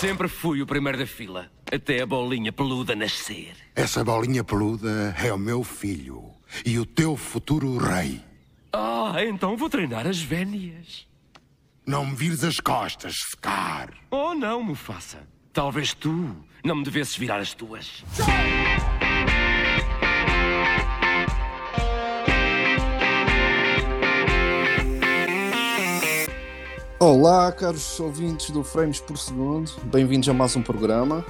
Sempre fui o primeiro da fila, até a bolinha peluda nascer. Essa bolinha peluda é o meu filho e o teu futuro rei. Ah, então vou treinar as vénias. Não me vires as costas, Scar. Oh, não, Mufasa. Talvez tu não me devesses virar as tuas. Olá, caros ouvintes do Frames por Segundo, bem-vindos a mais um programa.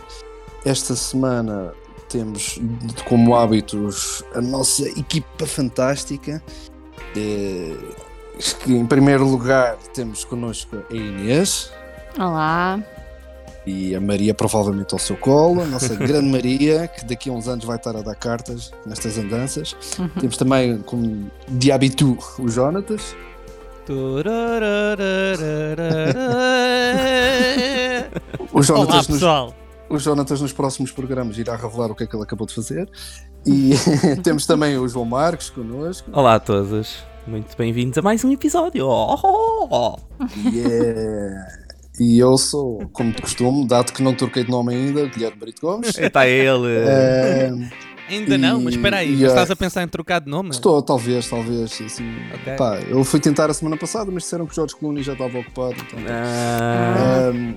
Esta semana temos como hábitos a nossa equipa fantástica. Eh, que em primeiro lugar temos connosco a Inês Olá. e a Maria, provavelmente ao seu colo, a nossa grande Maria, que daqui a uns anos vai estar a dar cartas nestas andanças. Temos também, como de hábito, o Jonatas. O Olá Jonatas nos pessoal, O Jonatas nos próximos programas irá revelar o que é que ele acabou de fazer. E temos também o João Marcos connosco. olá a todos, muito bem-vindos a mais um episódio. Oh, oh, oh. Yeah. E eu sou, como de costume, dado que não troquei de nome ainda, Guilherme Brito Gomes. Está ele. Eh, Ainda não, mas espera aí, E, mas ah, estás a pensar em trocar de nome? estou, talvez, talvez. Assim, Ok. pá, eu fui tentar a semana passada, mas disseram que o Jorge Clooney já estava ocupado. Então, Ah, Ahm,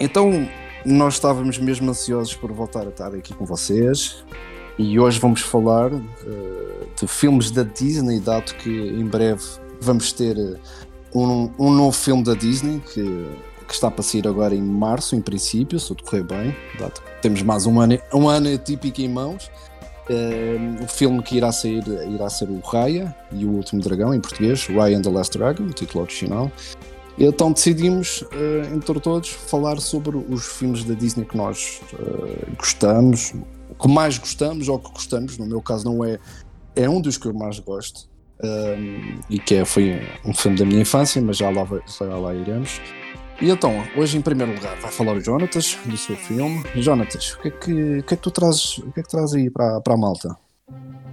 então, nós estávamos mesmo ansiosos por voltar a estar aqui com vocês e hoje vamos falar eh, de filmes da Disney, dado que em breve vamos ter eh, um, um novo filme da Disney que, que está para sair agora em março, em princípio, se tudo correr bem, temos mais um ano, um ano atípico em mãos. Eh, o filme que irá sair irá ser o Raya e o Último Dragão, em português, Raya and the Last Dragon, o título original. Então decidimos, eh, entre todos, falar sobre os filmes da Disney que nós eh, gostamos, que mais gostamos ou que gostamos. No meu caso, não é, é um dos que eu mais gosto. um, e que é, foi um filme da minha infância, mas já lá, já lá iremos. E então, hoje em primeiro lugar vai falar o Jonatas do seu filme. Jonatas, o que é que, o que, é que tu trazes, o que é que traz aí para, para a malta?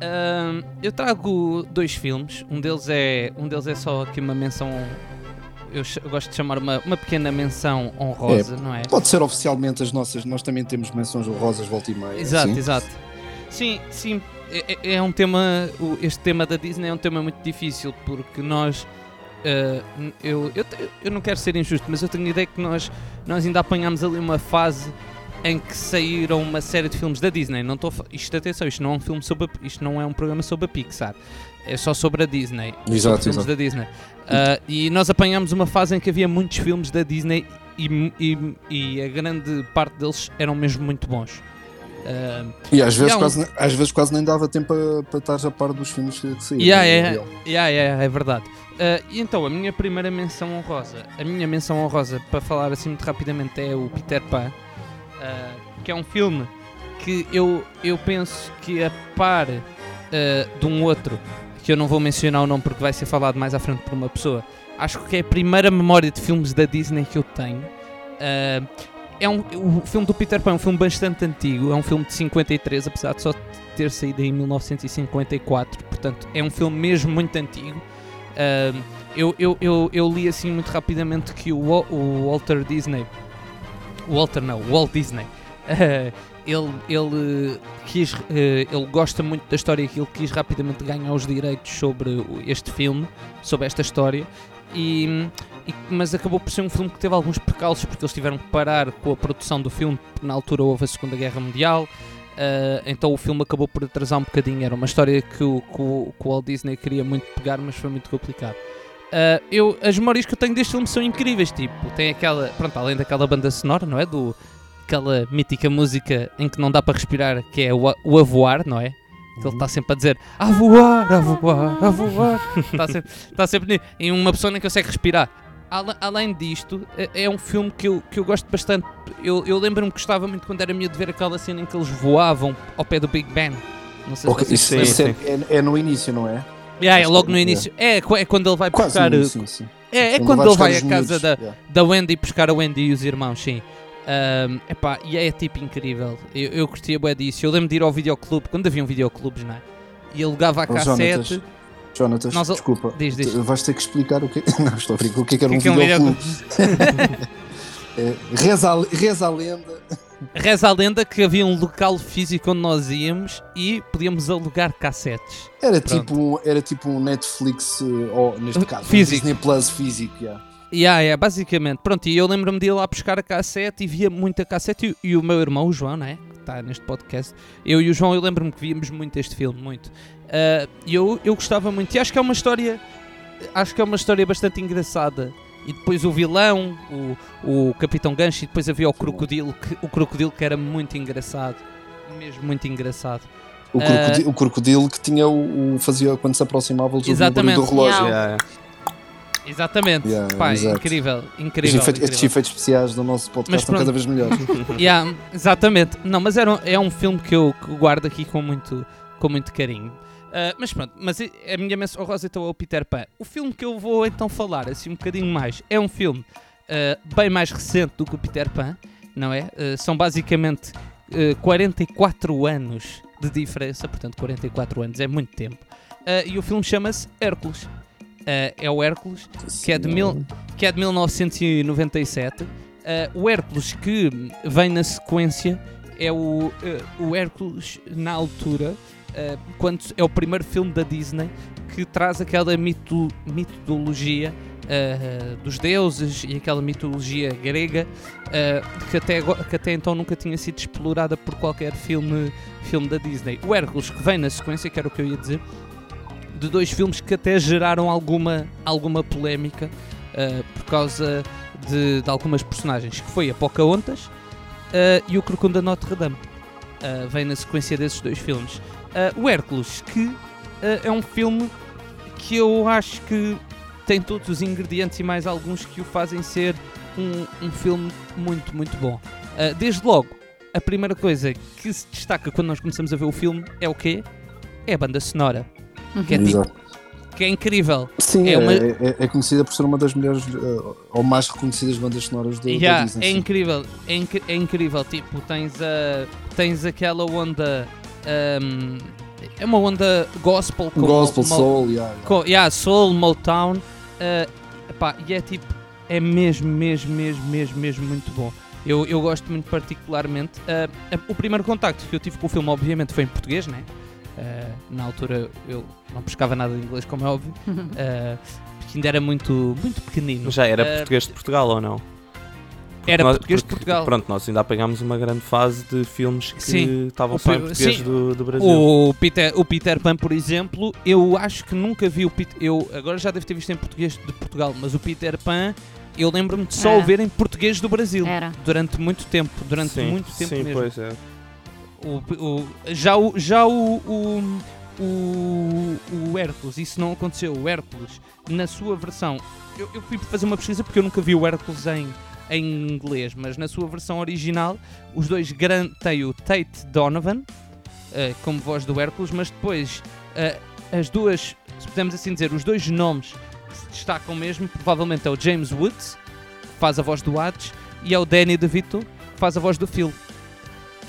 Ahm, eu trago dois filmes, um deles é, um deles é só aqui uma menção, eu, eu gosto de chamar uma, uma pequena menção honrosa, não é? Pode ser oficialmente as nossas, nós também temos menções honrosas volta e meia. Exato, sim? exato. Sim, sim, é, é- é um tema, este tema da Disney é um tema muito difícil porque nós, n- eu, eu, eu não quero ser injusto, mas eu tenho a ideia que nós, nós ainda apanhámos ali uma fase em que saíram uma série de filmes da Disney. Não fa- isto atenção, isto não é um filme sobre, a- isto não é um programa sobre a Pixar. É só sobre a Disney. Exato, filmes exato. da Disney. Ah, e nós apanhámos uma fase em que havia muitos filmes da Disney e, e, e a grande parte deles eram mesmo muito bons. Ah, E às vezes, E um- quase, às vezes quase nem dava tempo para, estar a par dos filmes que, saíram. Yeah, real. yeah, yeah, é verdade. E então, a minha primeira menção honrosa, a minha menção honrosa, para falar assim muito rapidamente, é o Peter Pan, ah, que é um filme que eu, eu penso que a par ah, de um outro, que eu não vou mencionar o nome porque vai ser falado mais à frente por uma pessoa, acho que é a primeira memória de filmes da Disney que eu tenho. É um, o filme do Peter Pan é um filme bastante antigo, é um filme de 53, apesar de só ter saído em 1954, portanto é um filme mesmo muito antigo. Eu, eu, eu, eu li assim muito rapidamente que o, o Walter Disney, Walter não, Walt Disney, eh, ele, ele, quis, eh, ele gosta muito da história e ele quis rapidamente ganhar os direitos sobre este filme, sobre esta história, e, e- mas acabou por ser um filme que teve alguns percalços porque eles tiveram que parar com a produção do filme, porque na altura houve a Segunda Guerra Mundial. Uh, então o filme acabou por atrasar um bocadinho. Era uma história que o, que o, que o Walt Disney queria muito pegar, mas foi muito complicado. Uh, eu, as memórias que eu tenho deste filme são incríveis. Tipo, tem aquela, pronto, além daquela banda sonora, não é? Do, aquela mítica música em que não dá para respirar, que é o, o A Voar, não é? Que ele está sempre a dizer a voar, a voar, a voar. Está sempre, está sempre em uma pessoa nem consegue respirar. Além disto, é é um filme que eu, que eu gosto bastante. Eu, eu lembro-me que gostava muito quando era miúdo de ver aquela cena em que eles voavam ao pé do Big Ben. Não sei Ok, se isso, se é, é- é no início, não é? Yeah, é logo que- no início. É, qu- é quando ele vai Quase buscar. início, sim. É, é Quando ele vai à casa da, yeah. da Wendy buscar a Wendy e os irmãos, sim. Ahm, epá, e é tipo incrível. Eu, eu curtia bué disso. Eu lembro de ir ao videoclube, quando havia um videoclubes, não é? E alugava a cassete. Jonatas, Nós- desculpa. Diz, diz. Vais ter que explicar o que Não, estou a brincar. O que é que era um que é que é um videoclube? É, reza, a, reza a lenda. Reza a lenda que havia um local físico onde nós íamos e podíamos alugar cassetes. Era Pronto. tipo, um- era tipo um Netflix, eh, ou neste caso, um Físico. Disney Plus físico. yeah. Yeah, yeah, basicamente. Pronto, e eu lembro-me de ir lá buscar a cassete e via muita cassete. E, e o meu irmão, o João, né? Que está neste podcast. Eu e o João, eu lembro-me que víamos muito este filme, muito. Ah, E eu, eu gostava muito. E acho que é uma história. Acho que é uma história bastante engraçada. E depois o vilão, o, o Capitão Gancho, e depois havia o crocodilo, que, o crocodilo que era muito engraçado. Mesmo muito engraçado. O, crocodilo, o crocodilo que tinha o, o- fazia quando se aproximava o barulho do relógio. Yeah, yeah. Exatamente. Yeah, Pá, exato. incrível, Os incrível. efeitos- estes efeitos especiais do nosso podcast estão cada vez melhores. Yeah, exatamente. Não, mas era, um- é um filme que eu, guardo aqui com muito, com muito carinho. Ah, mas pronto, mas i- a minha menção rosa então é o Peter Pan. O filme que eu vou então falar assim um bocadinho mais é um filme ah, bem mais recente do que o Peter Pan, não é? Ah, são basicamente ah, 44 anos de diferença, portanto 44 anos é muito tempo. E o filme chama-se Hércules. Ah, é o Hércules que é de, mil, que é de 1997. Ah, o Hércules que vem na sequência é o, ah, o Hércules na altura, quando é o primeiro filme da Disney que traz aquela mito, mitologia ah, dos deuses e aquela mitologia grega ah, que, até, que até então nunca tinha sido explorada por qualquer filme, filme da Disney. O Hércules que vem na sequência, que era o que eu ia dizer, de dois filmes que até geraram alguma, alguma polémica ah, por causa de, de algumas personagens, que foi a Pocahontas ah, e o Crocodilo da Notre Dame. Ah, vem na sequência desses dois filmes. O Hércules, que é um filme que eu acho que tem todos os ingredientes e mais alguns que o fazem ser um, um filme muito, muito bom. Desde logo, a primeira coisa que se destaca quando nós começamos a ver o filme é o quê? É a banda sonora. Que é, tipo, Exato. que é incrível. Sim, é é, uma- é- é conhecida por ser uma das melhores eh, ou mais reconhecidas bandas sonoras do, Yeah, da Disney. é incrível, é, inc- é incrível. Tipo, tens, a, tens aquela onda. ahm, é uma onda gospel com Gospel, mo- soul, yeah, yeah. com- yeah, soul, Motown. ah, epá, e é tipo, é mesmo, mesmo, mesmo, mesmo, mesmo muito bom. Eu, eu gosto muito particularmente. A- o primeiro contacto que eu tive com o filme, obviamente, foi em português, né? Ah, na altura eu não pescava nada de inglês, como é óbvio, ah, porque ainda era muito, muito pequenino. Já era Ah, português de Portugal ou não? Porque Era nós- português de porque, Portugal. Pronto, nós ainda apanhámos uma grande fase de filmes que Sim. estavam O só em português sim. do, do Brasil. O Peter, o Peter Pan, por exemplo, eu acho que nunca vi o Peter. Eu agora já devo ter visto em português de Portugal, mas o Peter Pan, eu lembro-me de só Era. o ver em português do Brasil. Era. Durante muito tempo. Durante sim, muito tempo sim, mesmo. pois é. O, o- já o, já o, o, o, o Hércules, isso não aconteceu. O Hércules, na sua versão, eu, eu fui fazer uma pesquisa porque eu nunca vi o Hércules em, em inglês, mas na sua versão original, os dois gran- tem o Tate Donovan eh, como voz do Hércules, mas depois eh, as duas, se podemos assim dizer, os dois nomes que se destacam mesmo, provavelmente é o James Woods, que faz a voz do Hades, e é o Danny DeVito, que faz a voz do Phil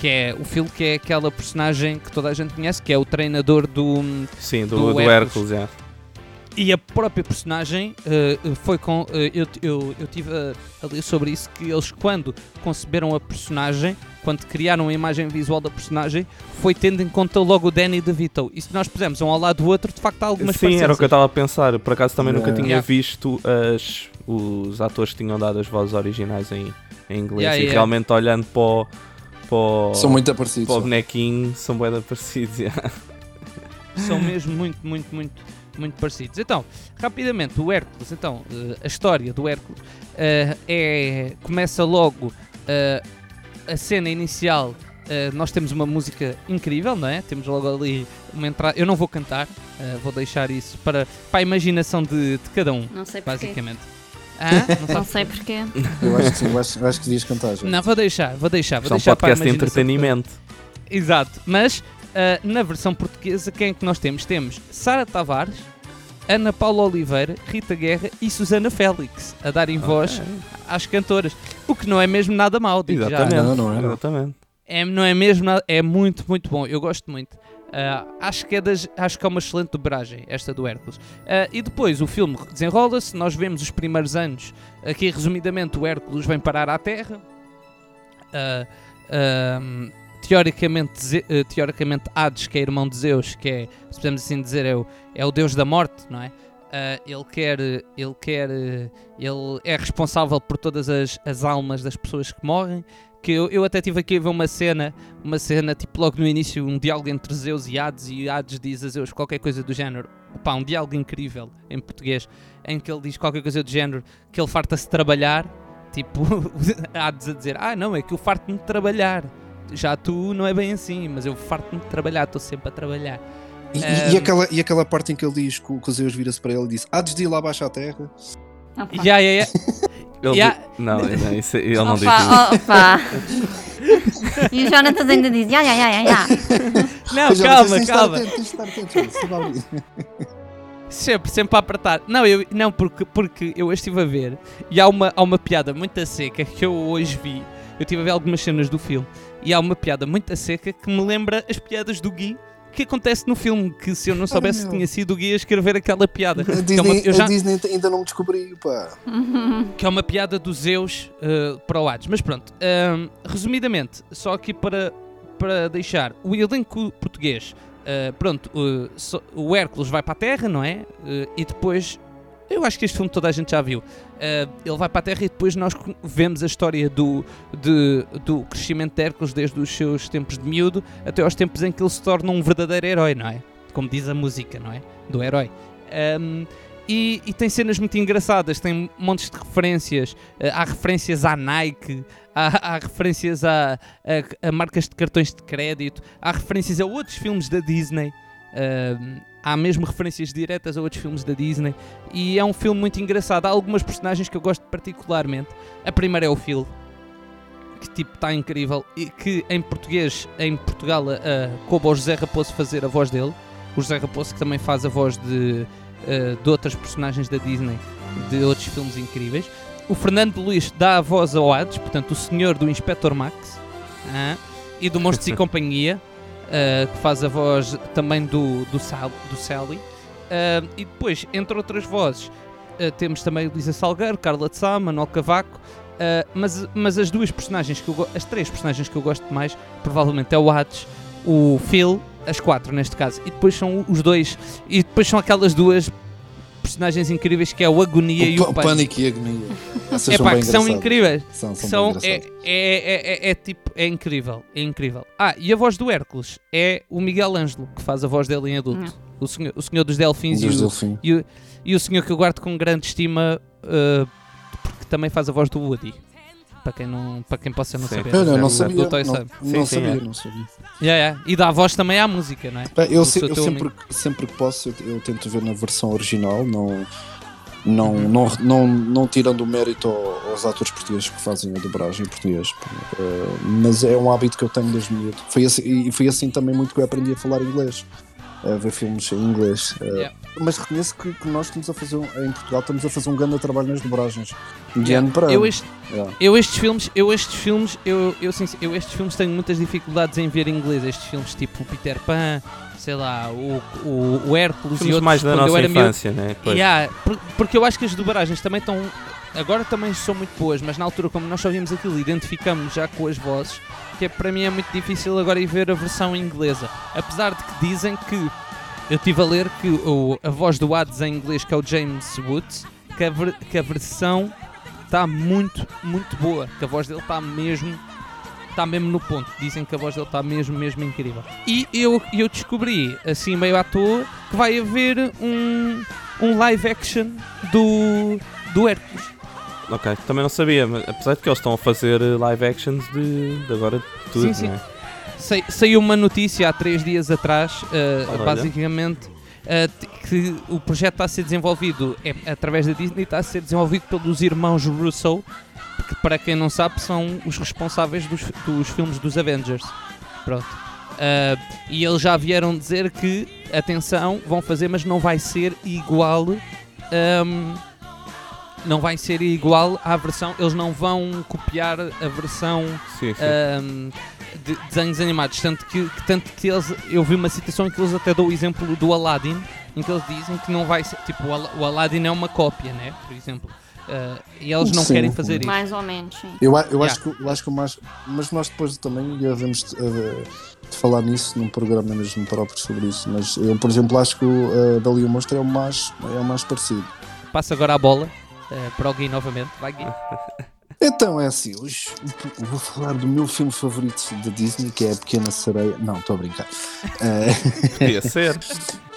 que é o Phil, que é aquela personagem que toda a gente conhece, que é o treinador do. Sim, do, Do do, Hércules. É. E a própria personagem eh, foi com. eh, eu, eu, eu tive a, a ler sobre isso, que eles, quando conceberam a personagem, quando criaram a imagem visual da personagem, foi tendo em conta logo o Danny DeVito. E se nós pusermos um ao lado do outro, de facto há algumas Sim, era o que eu estava a pensar. Por acaso também nunca Yeah. tinha Yeah. visto as, os atores que tinham dado as vozes originais em, em inglês. Yeah, e yeah. realmente olhando para o, para o, São muito parecidos. para o são. bonequinho, são bem parecidos. yeah. são mesmo muito, muito, muito, muito parecidos. Então, rapidamente, o Hércules, então, eh, a história do Hércules eh, é, começa logo eh, a cena inicial. eh, nós temos uma música incrível, não é? Temos logo ali uma entrada. Eu não vou cantar, vou deixar isso para, para a imaginação de, de cada um, Não sei porquê. basicamente. Hã? Não, sei porquê. Eu acho que sim, eu acho, eu acho que devias cantar. já. não, vou deixar, vou deixar. Vou é um deixar para a podcast de um. entretenimento. Exato, mas ah, na versão portuguesa, quem é que nós temos? Temos Sara Tavares, Ana Paula Oliveira, Rita Guerra e Susana Félix a darem voz às cantoras. O que não é mesmo nada mau, digo já. Exatamente. Não, não é, não. Exatamente. É, não é mesmo nada, é muito, muito bom. Eu gosto muito. Ah, acho, que é das, acho que é uma excelente dobragem, esta do Hércules. Ah, e depois o filme desenrola-se, nós vemos os primeiros anos. Aqui, resumidamente, o Hércules vem parar à Terra. Ahm, teoricamente, teoricamente, Hades, que é irmão de Zeus, que é, se podemos assim dizer, é o, é o deus da morte, não é? Ah, ele quer, ele quer, ele é responsável por todas as, as almas das pessoas que morrem. Que eu, eu até tive aqui a ver uma cena, uma cena tipo logo no início, um diálogo entre Zeus e Hades, e Hades diz a Zeus qualquer coisa do género. Pá, um diálogo incrível em português, em que ele diz qualquer coisa do género que ele farta-se trabalhar, tipo, Hades a dizer: Ah, não, é que eu farto-me de trabalhar. Já tu não é bem assim, mas eu farto-me de trabalhar, estou sempre a trabalhar. E, Ahm. e aquela, e aquela parte em que ele diz que o, Zeus vira-se para ele e diz: Há de ir lá abaixo à terra. Opa. Já, já. Ele Yeah. di- Não, não, isso- ele não disse isso. Opa, opa. e o Jonatas ainda diz: Ya, ya, ya, ya, ya. Não, calma, tens de estar calma. atento, tens de estar atento, Jonas, sempre a. Sempre, sempre a apertar. Não, eu, não porque, porque eu hoje estive a ver e há uma, há uma piada muito seca que eu hoje vi. Eu estive a ver algumas cenas do filme e há uma piada muito seca que me lembra as piadas do Gui que acontece no filme. Que se eu não soubesse que tinha sido o Gui a escrever aquela piada. A Que é, uma, Disney, eu já- a Disney ainda não me descobriu, pá. que é uma piada do Zeus uh, para o Hades. Mas pronto, um, resumidamente, só aqui para, para deixar o elenco português. uh, pronto, uh, só- o Hércules vai para a Terra, não é? Uh, e depois, eu acho que este filme toda a gente já viu. Uh, ele vai para a Terra e depois nós vemos a história do, de- do crescimento de Hércules desde os seus tempos de miúdo até aos tempos em que ele se torna um verdadeiro herói, não é? Como diz a música, não é? Do herói. Um, e, e tem cenas muito engraçadas, tem montes de referências. eh, há referências à Nike, há, há referências a, a- a marcas de cartões de crédito, há referências a outros filmes da Disney. Ahm, há mesmo referências diretas a outros filmes da Disney. E é um filme muito engraçado. Há algumas personagens que eu gosto particularmente. A primeira é o Phil, que tipo está incrível. E que em português, em Portugal, a, coube ao José Raposo fazer a voz dele. O José Raposo que também faz a voz de, eh, de outras personagens da Disney, de outros filmes incríveis. O Fernando Luís dá a voz ao Hades, portanto, o senhor do Inspector Max ah, e do Monstros e Companhia, ah, que faz a voz também do, do, Sal, do Sally. Ah, e depois, entre outras vozes, ah, temos também Luísa Salgueiro, Carla de Sá, Manuel Cavaco. mas, mas as duas personagens que eu as três personagens que eu gosto mais, provavelmente é o Hades, o Phil, as quatro neste caso, e depois são os dois, e depois são aquelas duas personagens incríveis que é o Agonia e O, o pa- Pânico. pânico e agonia. Essas É são pá, que são incríveis. São, são, São, é, é, é, é, é tipo, é incrível, é incrível. Ah, e a voz do Hércules é o Miguel Ângelo, que faz a voz dele em adulto. O, senhor, o senhor dos Delfins Dos e, o, Delfim. e, o, e o senhor que eu guardo com grande estima, uh, porque também faz a voz do Woody. Para quem, não, para quem possa não Sim. saber. Olha, não Do sabia. Toy Não, Story. não Sim, sim, sabia, é. não sabia. Yeah, yeah. E dá a voz também à música, não é? Eu, se- eu sempre, sempre que posso, eu, eu tento ver na versão original, não, não, não, não, não tirando o mérito ao- aos atores portugueses que fazem a dobragem em português. Eh, mas é um hábito que eu tenho desde miúdo. Foi assim, e foi assim também muito que eu aprendi a falar inglês. A ver filmes em inglês. Eh, Yeah. Mas reconheço que, que nós estamos a fazer, um- em Portugal, estamos a fazer um grande trabalho nas dobragens. De ano para ano. Eu este, Yeah. Eu estes filmes, eu estes filmes, eu, eu, eu estes filmes tenho muitas dificuldades em ver em inglês. Estes filmes tipo Peter Pan, sei lá, o, o, o Hércules e outros. mais da nossa miúdo. infância, né? Pois. Yeah, por- porque eu acho que as dobragens também estão. Agora também são muito boas, mas na altura, como nós só vimos aquilo, identificamos já com as vozes, que é, para mim é muito difícil agora ir ver a versão inglesa. Apesar de que dizem que. Eu estive a ler que o, a voz do Hades em inglês, que é o James Woods, que a, ver- que a versão está muito, muito boa. Que a voz dele está mesmo. Está mesmo no ponto. Dizem que a voz dele está mesmo, mesmo incrível. E eu, eu descobri, assim meio à toa, que vai haver um, um live action do, do Hércules. Ok, também não sabia, mas apesar de que eles estão a fazer eh, live actions de, de agora de tudo, Sim, sim. né? Sai- Saiu uma notícia há três dias atrás, Olha. basicamente, que o projeto está a ser desenvolvido é, através da Disney, está a ser desenvolvido pelos irmãos Russo, que para quem não sabe são os responsáveis dos, dos filmes dos Avengers. Pronto. Eh, e eles já vieram dizer que, atenção, vão fazer, mas não vai ser igual. ehm, não vai ser igual à versão, eles não vão copiar a versão Sim, sim. Ahm, de desenhos animados. Tanto que, que- tanto que eles, eu vi uma citação em que eles até dão o exemplo do Aladdin, em que eles dizem que não vai ser. Tipo, o, Ala- o Aladdin é uma cópia, né? Por exemplo. Ah, e eles não Sim. querem fazer isso. Mais ou menos, sim. Eu, eu, Yeah. acho que, eu acho que o mais. Mas nós depois também devemos de, eh, de falar nisso num programa mesmo próprio sobre isso. Mas eu, por exemplo, acho que o uh, Dali o Monstro é o mais, é o mais parecido. Passa agora a bola ah, para o Gui novamente. Vai, Gui. Então é assim, hoje vou falar do meu filme favorito da Disney, que é A Pequena Sereia. Não, estou a brincar. Eh, Podia ser.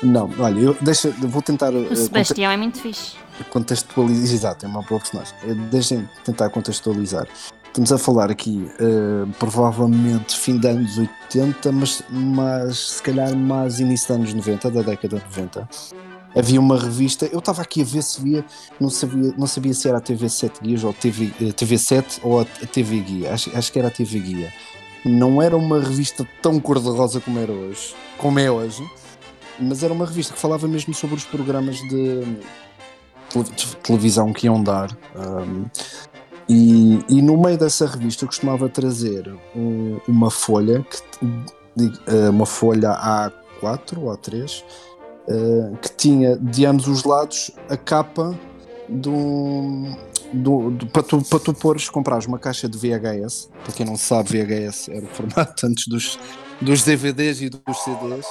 não, olha, eu, deixa, vou tentar. O eh, Sebastião é muito fixe. contextualizar. Exato, é uma boa personagem. Eh, Deixem tentar contextualizar. Estamos a falar aqui, eh, provavelmente, fim de anos 80, mas, mas se calhar mais início de anos 90, da década de 90. Havia uma revista, eu estava aqui a ver se via, não sabia, não sabia se era a TV 7 Guias ou TV, eh, TV 7 ou a TV Guia, acho, acho que era a TV Guia. Não era uma revista tão cor-de-rosa como era hoje, como é hoje, mas era uma revista que falava mesmo sobre os programas de, de televisão que iam dar. um, e, e no meio dessa revista eu costumava trazer um- uma folha, que, eh, uma folha A4 ou A3, eh, que tinha de ambos os lados a capa do, do, do- para, tu, para tu pôres, comprares uma caixa de VHS. Para quem não sabe, VHS era o formato antes dos, dos DVDs e dos CDs.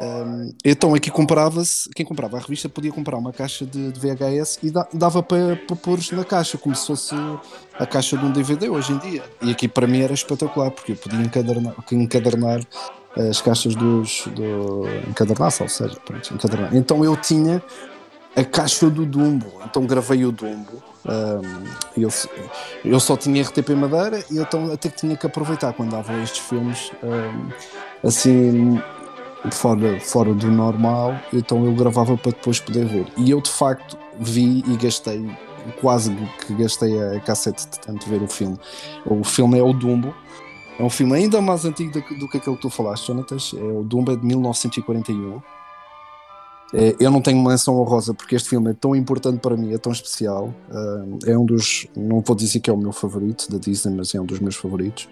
Um, então aqui comprava-se, quem comprava a revista podia comprar uma caixa de, de VHS e da- dava para, para pôr na caixa, como se fosse a caixa de um DVD hoje em dia. E aqui para mim era espetacular, porque eu podia encadernar, encadernar as caixas dos. Do, encadernar, ou seja, pronto, encadernar. Então eu tinha a caixa do Dumbo, então gravei o Dumbo. Um, eu, eu só tinha RTP Madeira e então até que tinha que aproveitar quando davam estes filmes um, assim fora, fora do normal, então eu gravava para depois poder ver. E eu de facto vi e gastei, quase que gastei a cassete de tanto ver o filme. O filme é o Dumbo, é um filme ainda mais antigo do, do que aquele que tu falaste, Jonatas. É, o Dumbo é de 1941. É, eu não tenho menção honrosa porque este filme é tão importante para mim, é tão especial. Ah, é um dos, não vou dizer que é o meu favorito da Disney, mas é um dos meus favoritos.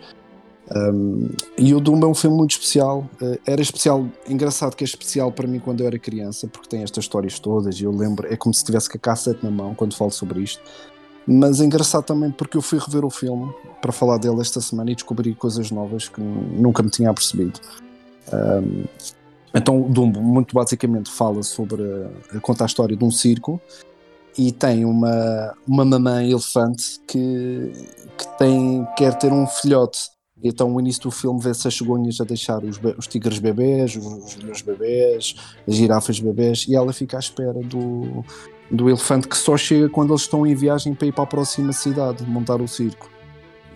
Um, e o Dumbo é um filme muito especial. Uh, era especial, engraçado que é especial para mim quando eu era criança, porque tem estas histórias todas e eu lembro, é como se tivesse com a cassete na mão quando falo sobre isto. Mas é engraçado também porque eu fui rever o filme para falar dele esta semana e descobri coisas novas que nunca me tinha apercebido. Um, então, Dumbo, muito basicamente, fala sobre. A, conta a história de um circo e tem uma, uma mamãe elefante que, que tem, quer ter um filhote. Então, no início do filme, vê-se as cegonhas a deixar os, os tigres bebês, os leões bebês, as girafas bebês, e ela fica à espera do, do elefante que só chega quando eles estão em viagem para ir para a próxima cidade, montar o circo.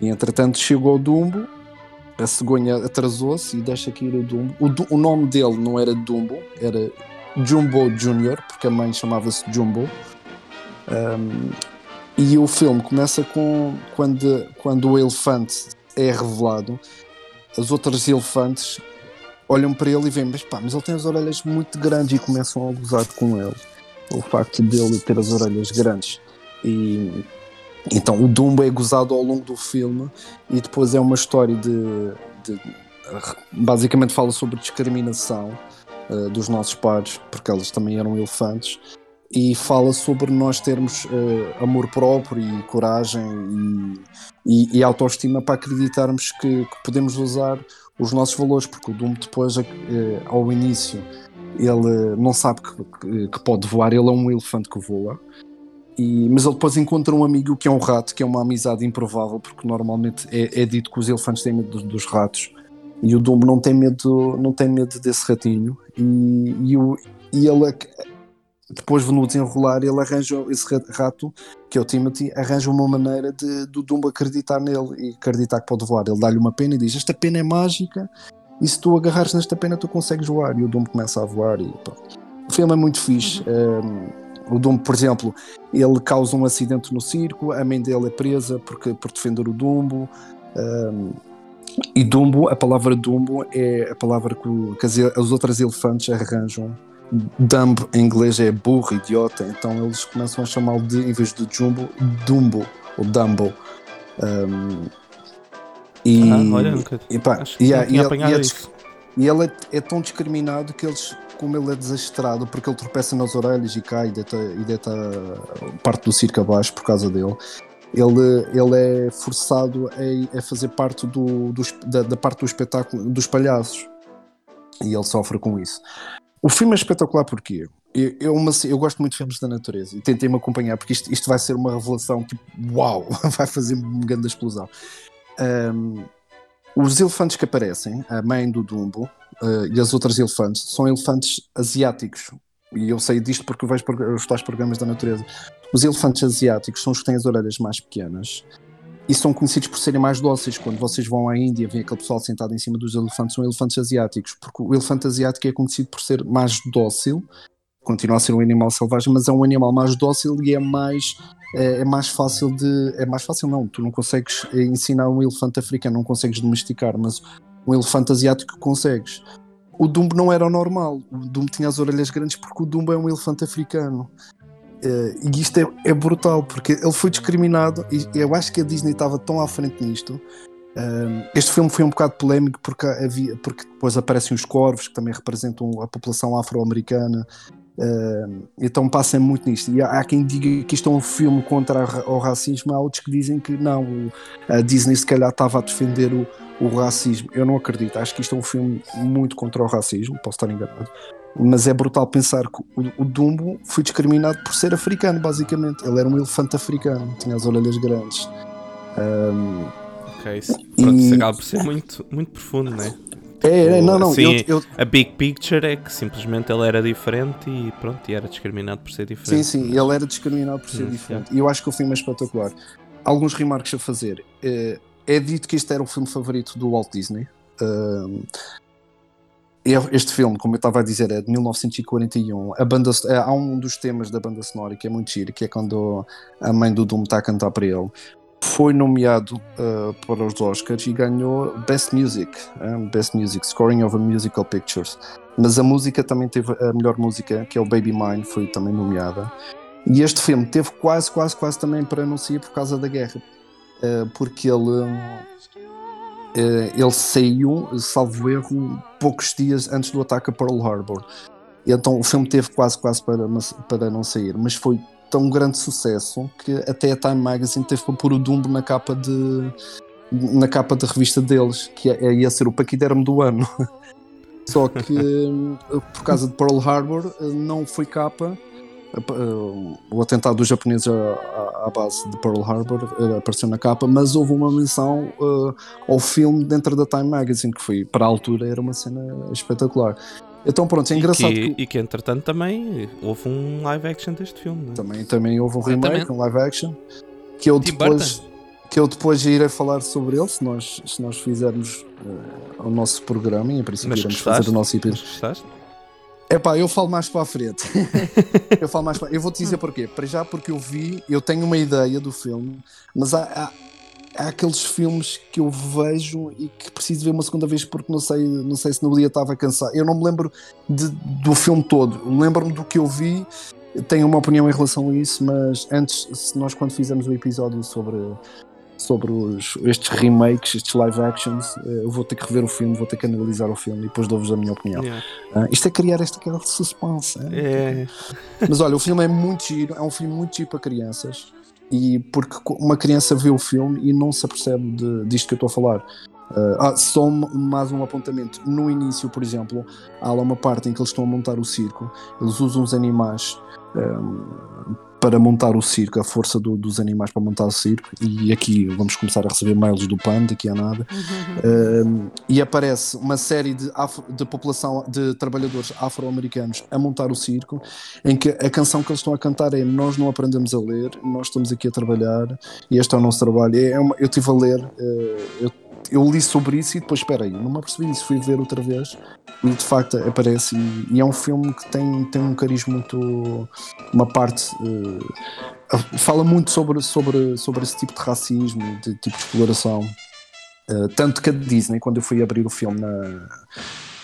E entretanto chegou o Dumbo, a cegonha atrasou-se e deixa cair o Dumbo. O, o nome dele não era Dumbo, era Jumbo Jr., porque a mãe chamava-se Jumbo. Um, e o filme começa com quando, quando o elefante é revelado, as outras elefantes olham para ele e veem, mas pá, mas ele tem as orelhas muito grandes e começam a gozar com ele. O facto dele ter as orelhas grandes. E então o Dumbo é gozado ao longo do filme e depois é uma história de. de- basicamente fala sobre discriminação eh, dos nossos pares, porque eles também eram elefantes. E fala sobre nós termos eh, amor próprio e coragem e, e, e autoestima para acreditarmos que, que podemos usar os nossos valores, porque o Dumbo depois, eh, ao início, ele não sabe que, que- pode voar, ele é um elefante que voa. E- mas ele depois encontra um amigo que é um rato, que é uma amizade improvável, porque normalmente é, é dito que os elefantes têm medo dos, dos ratos. E o Dumbo não tem medo, não tem medo desse ratinho. E, e, o, e ele, ac- depois no desenrolar, ele arranja esse ra- rato, que é o Timothy, arranja uma maneira de, do Dumbo acreditar nele e acreditar que pode voar. Ele dá-lhe uma pena e diz: Esta pena é mágica, e se tu agarrares nesta pena, tu consegues voar. E o Dumbo começa a voar. E, pronto. O filme é muito fixe. Um, o Dumbo, por exemplo, ele causa um acidente no circo, a mãe dele é presa porque, por defender o Dumbo. Um, e Dumbo, a palavra Dumbo é a palavra que, o- que as, as outras elefantes arranjam. Dumb em inglês é burro, idiota, então eles começam a chamá-lo de, em vez de Jumbo, Dumbo ou Dumbo. Um, E, Ah, olha, nunca. e, e, é ele é, é tão discriminado que eles, como ele é desastrado, porque ele tropeça nas orelhas e cai e deita, e deita parte do circo abaixo por causa dele, ele, ele é forçado a, a fazer parte do, do da, da parte do espetáculo dos palhaços. E ele sofre com isso. O filme é espetacular porque eu, eu, uma- eu gosto muito de filmes da natureza e tentei-me acompanhar porque isto, isto vai ser uma revelação tipo, uau, vai fazer uma grande explosão. Ahm, os elefantes que aparecem, a mãe do Dumbo eh, e as outras elefantes, são elefantes asiáticos. E eu sei disto porque vejo os tais programas da natureza. Os elefantes asiáticos são os que têm as orelhas mais pequenas e são conhecidos por serem mais dóceis. Quando vocês vão à Índia, vê aquele pessoal sentado em cima dos elefantes, são elefantes asiáticos, porque o elefante asiático é conhecido por ser mais dócil, continua a ser um animal selvagem, mas é um animal mais dócil e é mais é, é mais fácil de. É mais fácil, não. Tu não consegues ensinar um elefante africano, não consegues domesticar, mas um elefante asiático consegues. O Dumbo não era o normal. O Dumbo tinha as orelhas grandes porque o Dumbo é um elefante africano. Eh, e isto é, é brutal porque ele foi discriminado e eu acho que a Disney estava tão à frente nisto. Eh, este filme foi um bocado polémico porque, havia, porque depois aparecem os corvos que também representam a população afro-americana. Uh, então passa muito nisto. E há, há quem diga que isto é um filme contra a o racismo, há outros que dizem que não, a Disney se calhar estava a defender o, o racismo. Eu não acredito, acho que isto é um filme muito contra o racismo, posso estar enganado. Mas é brutal pensar que o, o Dumbo foi discriminado por ser africano, basicamente. Ele era um elefante africano, tinha as orelhas grandes. Um, Ok, isso, pronto, isso E- acaba por ser muito, muito profundo, não é? É, é, não, não, Assim, eu- eu, A big picture é que simplesmente ele era diferente e pronto, e era discriminado por ser Sim, diferente. sim, ele era discriminado por ser Hum, diferente. E eu acho que o filme é espetacular. Alguns remarques a fazer. Eh, É dito que este era o filme favorito do Walt Disney. É- este filme, como eu estava a dizer, é de 1941. A banda, eh, há um dos temas da banda sonora que é muito giro, que é quando a mãe do Doom está a cantar para ele. Foi nomeado eh, para os Oscars e ganhou Best Music, eh, Best Music, Scoring of a Musical Pictures. Mas a música também teve a melhor música, que é o Baby Mine, foi também nomeada. E este filme teve quase, quase, quase também para não sair por causa da guerra. Eh, porque ele, eh, ele saiu, salvo erro, poucos dias antes do ataque a Pearl Harbor. Então o filme teve quase, quase para, para não sair. Mas foi tão grande sucesso que até a Time Magazine teve para pôr o Dumbo na capa de na capa da revista deles, que é- ia ser o paquidermo do ano. Só que por causa de Pearl Harbor não foi capa. O atentado dos japoneses à base de Pearl Harbor eh, apareceu na capa, mas houve uma menção eh, ao filme dentro da Time Magazine, que foi para a altura era uma cena espetacular. Então pronto, é engraçado e, que, que, e que entretanto também houve um live action deste filme, não é? também, também houve um remake, Exatamente. um live action, que eu Tim depois que eu depois irei falar sobre ele se nós, se nós fizermos eh, o nosso programa e em princípio Mas iremos gostaste? fazer o nosso gostaste? É pá, eu falo mais para a frente. eu falo mais para... Eu vou-te dizer porquê. Para já porque eu vi, eu tenho uma ideia do filme, mas há, há, há aqueles filmes que eu vejo e que preciso ver uma segunda vez porque não sei, não sei se no dia estava cansado. Eu não me lembro de- do filme todo. Lembro-me do que eu vi, tenho uma opinião em relação a isso, mas antes, nós quando fizermos o episódio sobre sobre os, estes remakes, estes live actions, eh, eu vou ter que rever o filme, vou ter que analisar o filme e depois dou-vos a minha opinião. Yeah. Ah, isto é criar esta aquela suspense. hein? É, Mas olha, o filme é muito giro, é um filme muito giro para crianças. E porque uma criança vê o filme e não se apercebe de, disto que eu estou a falar. Ah, ah, só um- mais um apontamento. No início, por exemplo, há lá uma parte em que eles estão a montar o circo. Eles usam os animais ahm, para montar o circo, a força do- dos animais para montar o circo. E aqui vamos começar a receber mails do PAN daqui a nada. Um, e aparece uma série de, afro- de população de trabalhadores afro-americanos a montar o circo, em que a canção que eles estão a cantar é Nós não aprendemos a ler, nós estamos aqui a trabalhar e este é o nosso trabalho. É uma- eu estive a ler, eh, eu, eu li sobre isso e depois, espera aí, não me apercebi disso, fui ver outra vez e de facto aparece. E, e é um filme que tem, tem um carisma muito. uma parte. eh, fala muito sobre, sobre, sobre esse tipo de racismo, de tipo de exploração. Uh, tanto que a Disney, quando eu fui abrir o filme na,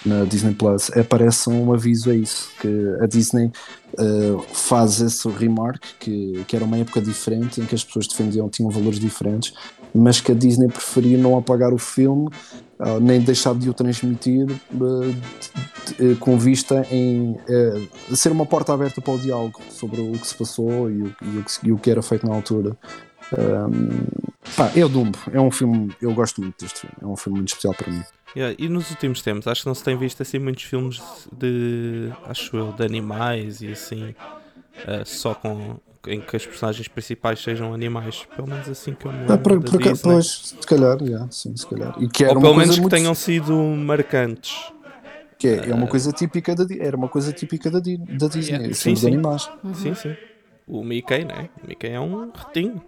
na Disney Plus, aparece um aviso a isso, que a Disney uh, faz esse remark, que, que era uma época diferente, em que as pessoas defendiam, tinham valores diferentes, mas que a Disney preferia não apagar o filme, ah, nem deixar de o transmitir de- com vista em eh, ser uma porta aberta para o diálogo sobre o que se passou e o, que, era feito na altura. Pá, é o Dumbo, é um filme, eu gosto muito deste filme, é um filme muito especial para mim. Yeah, e nos últimos tempos, acho que não se tem visto assim muitos filmes de. acho eu, de animais e assim. eh, só com. Em que as personagens principais sejam animais. Pelo menos assim que eu me Ah, lembro. por- da Disney. pois, se calhar, yeah, sim, se calhar. E que era Ou uma pelo coisa menos que muito- tenham sido marcantes. que é, é uma coisa típica da, era uma coisa típica da, da Disney, Yeah. Sim, sim. animais. Sim, sim. O Mickey, né? O Mickey é um ratinho.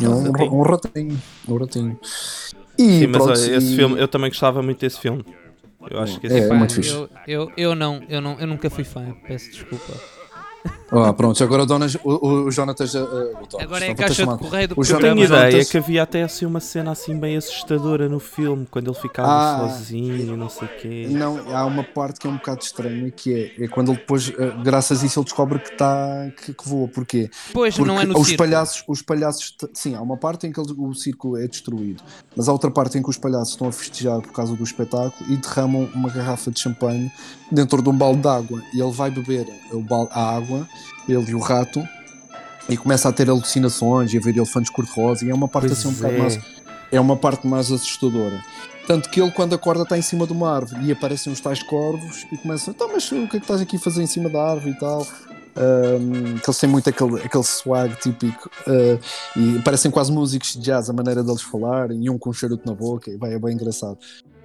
É um, ratinho. um ratinho, um ratinho. E Sim, mas pronto, olha, esse e- filme, eu também gostava muito desse filme. Eu acho que esse É, filme- é muito fixe. eu, eu, eu não, eu não, eu nunca fui fã, peço desculpa. Ah, pronto, agora o, Donas, o, o, o Jonathan já. uh, o Donas, Agora é a caixa de correio do O Eu tenho programa. Jonathan- ideia que havia até assim uma cena assim bem assustadora no filme, quando ele ficava Ah. sozinho, não sei o quê. Não, há uma parte que é um bocado estranha que é, é quando ele depois, uh, graças a isso, ele descobre que, tá, que, que voa. Porquê? Pois, Porque não é no os circo. palhaços, os palhaços, sim, há uma parte em que ele- o circo é destruído, mas há outra parte em que os palhaços estão a festejar por causa do espetáculo e derramam uma garrafa de champanhe dentro de um balde de água e ele vai beber o balde, a água, ele e o rato, e começa a ter alucinações e a ver elefantes cor-de-rosa e é uma parte Pois assim um bocado é. mais é uma parte mais assustadora. Tanto que ele, quando acorda, está em cima de uma árvore e aparecem os tais corvos e começa, então, mas o que é que estás aqui a fazer em cima da árvore e tal? Um, que eles têm muito aquele, aquele swag típico uh, e parecem quase músicos de jazz, a maneira deles falarem, e um com um charuto na boca, e vai, é bem engraçado.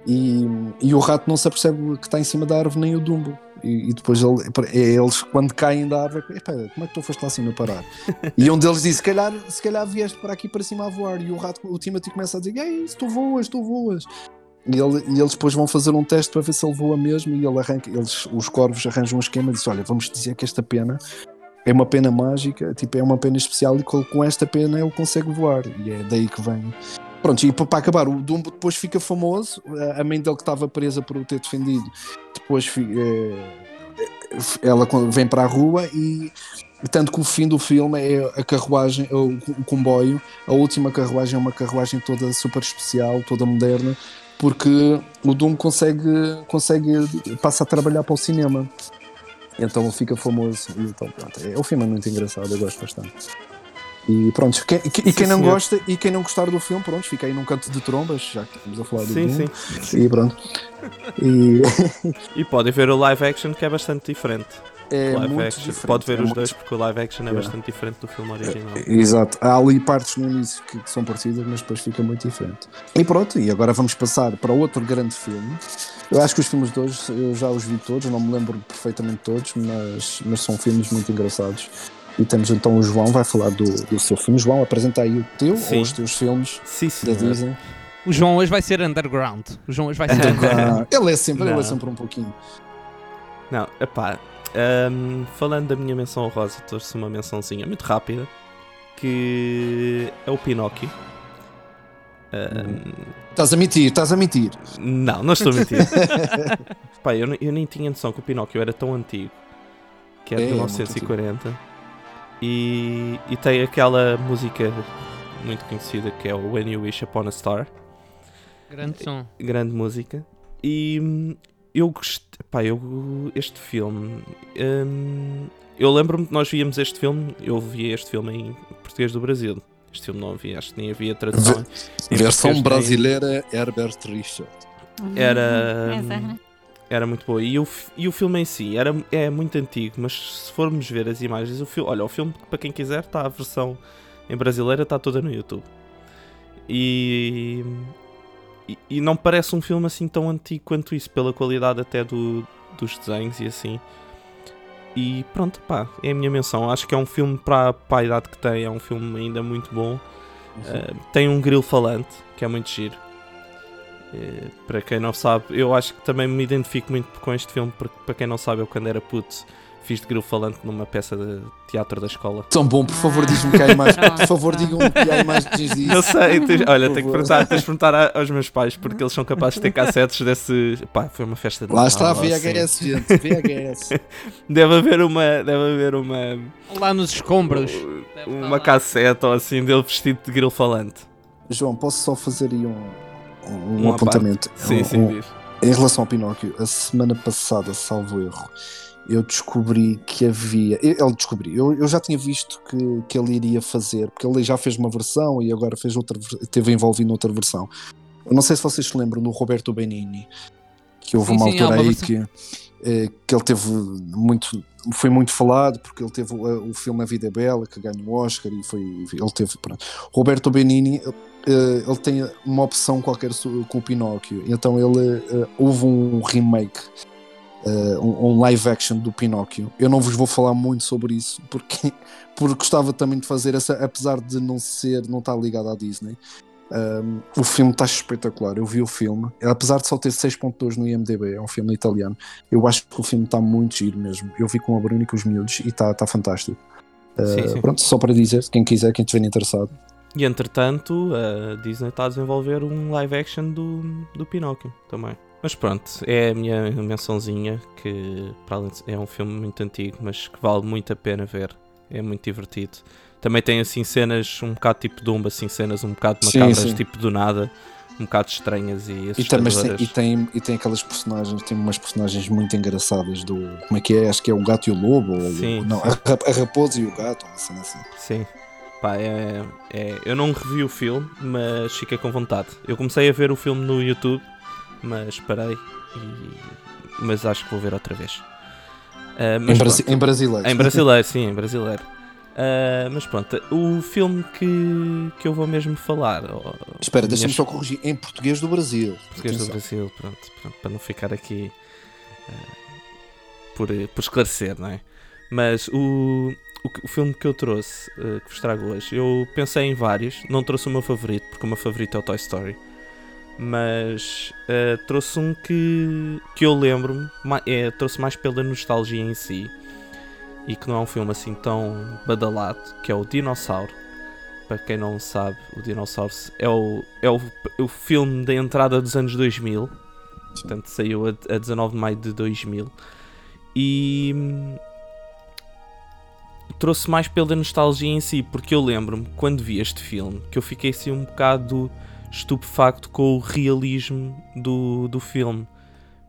E, e o rato não se apercebe que está em cima da árvore, nem o Dumbo. E, e depois ele, é eles, quando caem da árvore, "Epá, como é que tu foste lá acima parar? e um deles diz: se calhar, se calhar vieste para aqui para cima a voar. E o rato, o Timothy começa a dizer: Ei, tu voas, tu voas. E, ele- e eles depois vão fazer um teste para ver se ele voa mesmo. E ele arranca, eles, os corvos arranjam um esquema e dizem: Olha, vamos dizer que esta pena é uma pena mágica, tipo, é uma pena especial. E com, com esta pena ele consegue voar. E é daí que vem. Pronto, e para acabar, o Dumbo depois fica famoso. A- mãe dele que estava presa por o ter defendido, depois eh, ela vem para a rua e tanto que o fim do filme é a carruagem, o, o comboio. A última carruagem é uma carruagem toda super especial, toda moderna, porque o Dumbo consegue, consegue passa a trabalhar para o cinema. Então fica famoso. Então, pronto, é, o filme é muito engraçado, eu gosto bastante. E pronto, quem, e quem Sim, não senhor. gosta e quem não gostar do filme, pronto, fica aí num canto de trombas, já que estamos a falar do Sim, Dumbo. sim. E pronto. E E podem ver o live action que é bastante diferente. é live action. Pode ver é os muito- dois porque o live action é Yeah. bastante diferente do filme original. Exato, há ali partes no início que, que são parecidas, mas depois fica muito diferente. E pronto, e agora vamos passar para outro grande filme. Eu acho que os filmes de hoje eu já os vi todos, não me lembro perfeitamente todos, mas, mas são filmes muito engraçados. E temos então o João, vai falar do, do seu filme. João, apresenta aí o teu Sim. ou os teus filmes Sim, da sim. Disney. O João hoje vai ser underground. O João hoje vai ser underground. Ele é sempre, ele é sempre um pouquinho. Não, epá, hum, falando da minha menção honrosa, trouxe uma mençãozinha muito rápida, que é o Pinóquio. Hum, Estás a mentir, estás a mentir. não, não estou a mentir. Pá, eu, eu nem tinha noção que o Pinóquio era tão antigo, que é de É, é muito 1940, e, e tem aquela música muito conhecida que é o When You Wish Upon a Star. Grande som. grande música. E hum, eu gostei. Pá, eu. Este filme. hum, eu lembro-me que nós víamos este filme. Eu vi este filme em português do Brasil. Este filme não havia, acho que nem havia tradução. Versão brasileira Herbert Richard. Era, Essa, hum, né? Era muito boa. E o, e o filme em si era, é muito antigo, mas se formos ver as imagens, o filme, olha, o filme, para quem quiser, está a versão em brasileira, está toda no YouTube. E, e, e não parece um filme assim tão antigo quanto isso, pela qualidade até do, dos desenhos e assim. E pronto, pá, é a minha menção. Acho que é um filme para, para a idade que tem, é um filme ainda muito bom. Uh, tem um grilo falante, que é muito giro. Uh, para quem não sabe, eu acho que também me identifico muito com este filme, porque para quem não sabe, eu quando era puto fiz de grilo falante numa peça de teatro da escola. Tão bom, por favor, diz-me que há imagens. Por favor, digam-me que há imagens disso. Eu sei, tens- olha, Por tenho que perguntar, tens de perguntar a- aos meus pais, porque eles são capazes de ter cassetes desse. Pá, foi uma festa de Lá está, assim. VHS, gente, VHS. Deve haver uma. Deve haver uma. Lá nos escombros. Uma cassete ou assim dele vestido de grilo falante. João, posso só fazer aí um, um, um apontamento? Sim, Um- sim, diz. Em relação ao Pinóquio, a semana passada, salvo erro, eu descobri que havia. Ele descobri, eu, eu já tinha visto que, que ele iria fazer, porque ele já fez uma versão e agora fez outra, teve envolvido noutra versão. Eu não sei se vocês se lembram do Roberto Benini, que houve Sim, uma sim, altura uma aí que, eh, que ele teve muito. Foi muito falado porque ele teve o, o filme A Vida é Bela, que ganhou o Oscar e foi. Ele teve. pronto. Roberto Benini eh, ele tem uma opção qualquer com o Pinóquio. Então ele eh, houve um remake, eh, um, live action do Pinóquio. Eu não vos vou falar muito sobre isso porque, porque gostava também de fazer essa, apesar de não ser, não estar ligado à Disney. Um, o filme está espetacular. Eu vi o filme, apesar de só ter 6.2 no IMDb, é um filme italiano. Eu acho que o filme está muito giro mesmo. Eu vi com a Bruna e com os miúdos e está tá fantástico. Sim, sim. Pronto, só para dizer, quem quiser, quem estiver interessado. E entretanto, a Disney está a desenvolver um live action do, do Pinóquio também. Mas pronto, é a minha mençãozinha que para além de- é um filme muito antigo, mas que vale muito a pena ver. É muito divertido. Também tem assim cenas um bocado tipo Dumbo, assim cenas um bocado Sim, macabras, sim. tipo do nada, um bocado estranhas e E tem, e, tem, e tem aquelas personagens, tem umas personagens muito engraçadas do. Como é que é? Acho que é o gato e o lobo. ou- Sim, não, sim. A, a raposa e o gato, uma cena assim. Sim. Pá, é, é- eu não revi o filme, mas fiquei com vontade. Eu comecei a ver o filme no YouTube, mas parei. e- mas acho que vou ver outra vez. Mas Em, brasi pronto. em brasileiro. Em brasileiro, sim, em brasileiro. Ah, mas pronto, o filme que, que eu vou mesmo falar. ó, Espera, minhas- deixa-me só corrigir. Em português do Brasil. Português do Atenção. Brasil, pronto, pronto, para não ficar aqui ah, por, por esclarecer, não é? Mas o, o, o filme que eu trouxe, ah, que vos trago hoje, eu pensei em vários, não trouxe o meu favorito, porque o meu favorito é o Toy Story, mas ah, trouxe um que, que eu lembro-me, é, trouxe mais pela nostalgia em si, e que não é um filme assim tão badalado, que é o Dinossauro. Para quem não sabe, o Dinossauro é o, é o, o filme da entrada dos anos 2000. Portanto, saiu a, a 19 de maio de 2000. E trouxe mais pela nostalgia em si, porque eu lembro-me, quando vi este filme, que eu fiquei assim um bocado estupefacto com o realismo do, do filme.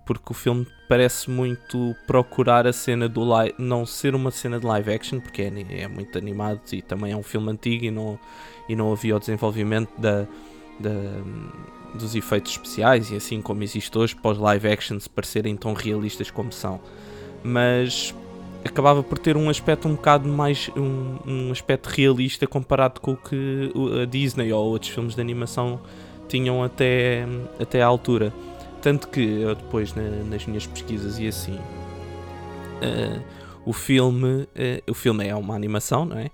Porque o filme parece muito procurar a cena do live, não ser uma cena de live action, porque é, é muito animado e também é um filme antigo e não, e não havia o desenvolvimento da, da- dos efeitos especiais e assim como existe hoje os live actions parecerem tão realistas como são. Mas acabava por ter um aspecto um bocado mais um, um aspecto realista comparado com o que a Disney ou outros filmes de animação tinham até, até à altura. Tanto que eu depois na- nas minhas pesquisas e assim eh, o filme eh, o filme é uma animação, não é?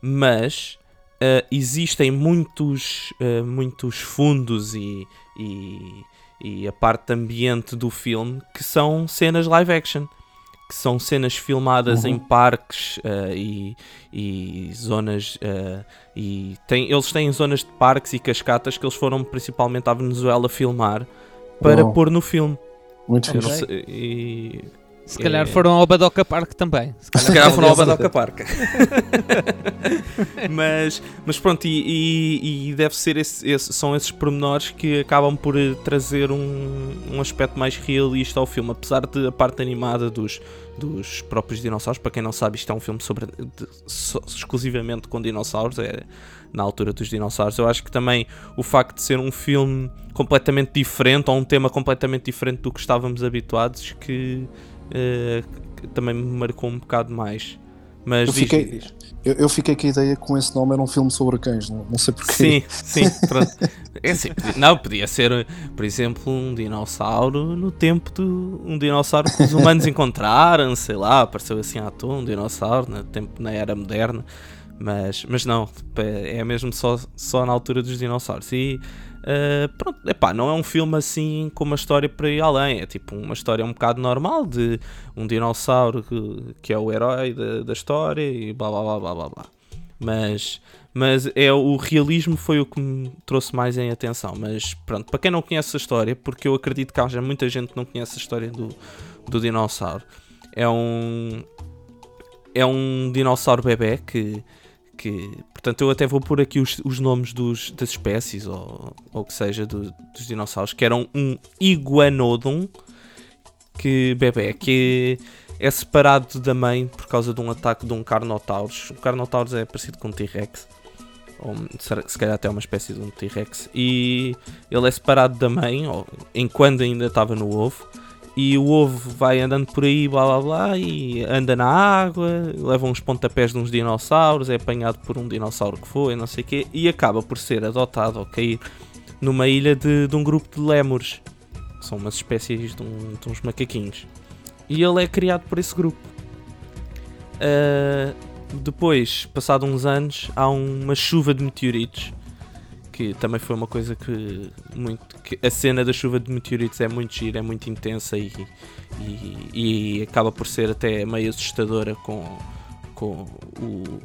Mas eh, existem muitos, muitos fundos e, e, e a parte ambiente do filme que são cenas live action. Que são cenas filmadas Uhum. em parques eh, e, e zonas. eh, e tem, eles têm zonas de parques e cascatas que eles foram principalmente à Venezuela filmar para pôr no filme. Muito e, Se calhar foram ao Badoca Park também. Se calhar, se calhar foram ao. Badoca Park. mas, mas pronto, e, e- e deve ser esse, esse- são esses pormenores que acabam por eh, trazer um, um aspecto mais realista ao filme, apesar de a parte animada dos, dos próprios dinossauros. Para quem não sabe, isto é um filme sobre de- só- exclusivamente com dinossauros, é na altura dos dinossauros. Eu acho que também o facto de ser um filme completamente diferente, ou um tema completamente diferente do que estávamos habituados, que, eh, também me marcou um bocado mais. Mas Eu diz, fiquei- diz. Eu, eu fiquei com a ideia que com esse nome era um filme sobre cães, não, não sei porquê. Sim, sim. É assim, não, podia ser, por exemplo, um dinossauro no tempo do. Um dinossauro que os humanos encontraram, sei lá, apareceu assim à toa, um dinossauro no tempo, na era moderna. Mas, mas não, é mesmo só, só na altura dos dinossauros. E eh, pronto, epá, não é um filme assim com uma história para ir além. É tipo uma história um bocado normal de um dinossauro que, que é o herói da, da história e blá blá blá blá blá blá. Mas, mas é o realismo foi o que me trouxe mais em atenção. Mas pronto, para quem não conhece a história, porque eu acredito que haja muita gente que não conhece a história do, do dinossauro, é um é um dinossauro bebê que, que, portanto, eu até vou pôr aqui os, os nomes dos, das espécies, ou o que seja, do- dos dinossauros, que eram um Iguanodon, que bebê, que é separado da mãe por causa de um ataque de um Carnotaurus. O Carnotaurus é parecido com um T-Rex, ou se calhar até uma espécie de um T-Rex, e ele é separado da mãe, ou, enquanto ainda estava no ovo, e o ovo vai andando por aí, blá blá blá, e anda na água, leva uns pontapés de uns dinossauros, é apanhado por um dinossauro que foi, não sei o quê, e acaba por ser adotado ou cair numa ilha de, de um grupo de lémures, que são umas espécies de, um- de uns macaquinhos. E ele é criado por esse grupo. Ah, depois, passado uns anos, há uma chuva de meteoritos que também foi uma coisa que muito que a cena da chuva de meteoritos é muito gira, é muito intensa e, e, e acaba por ser até meio assustadora com, com o,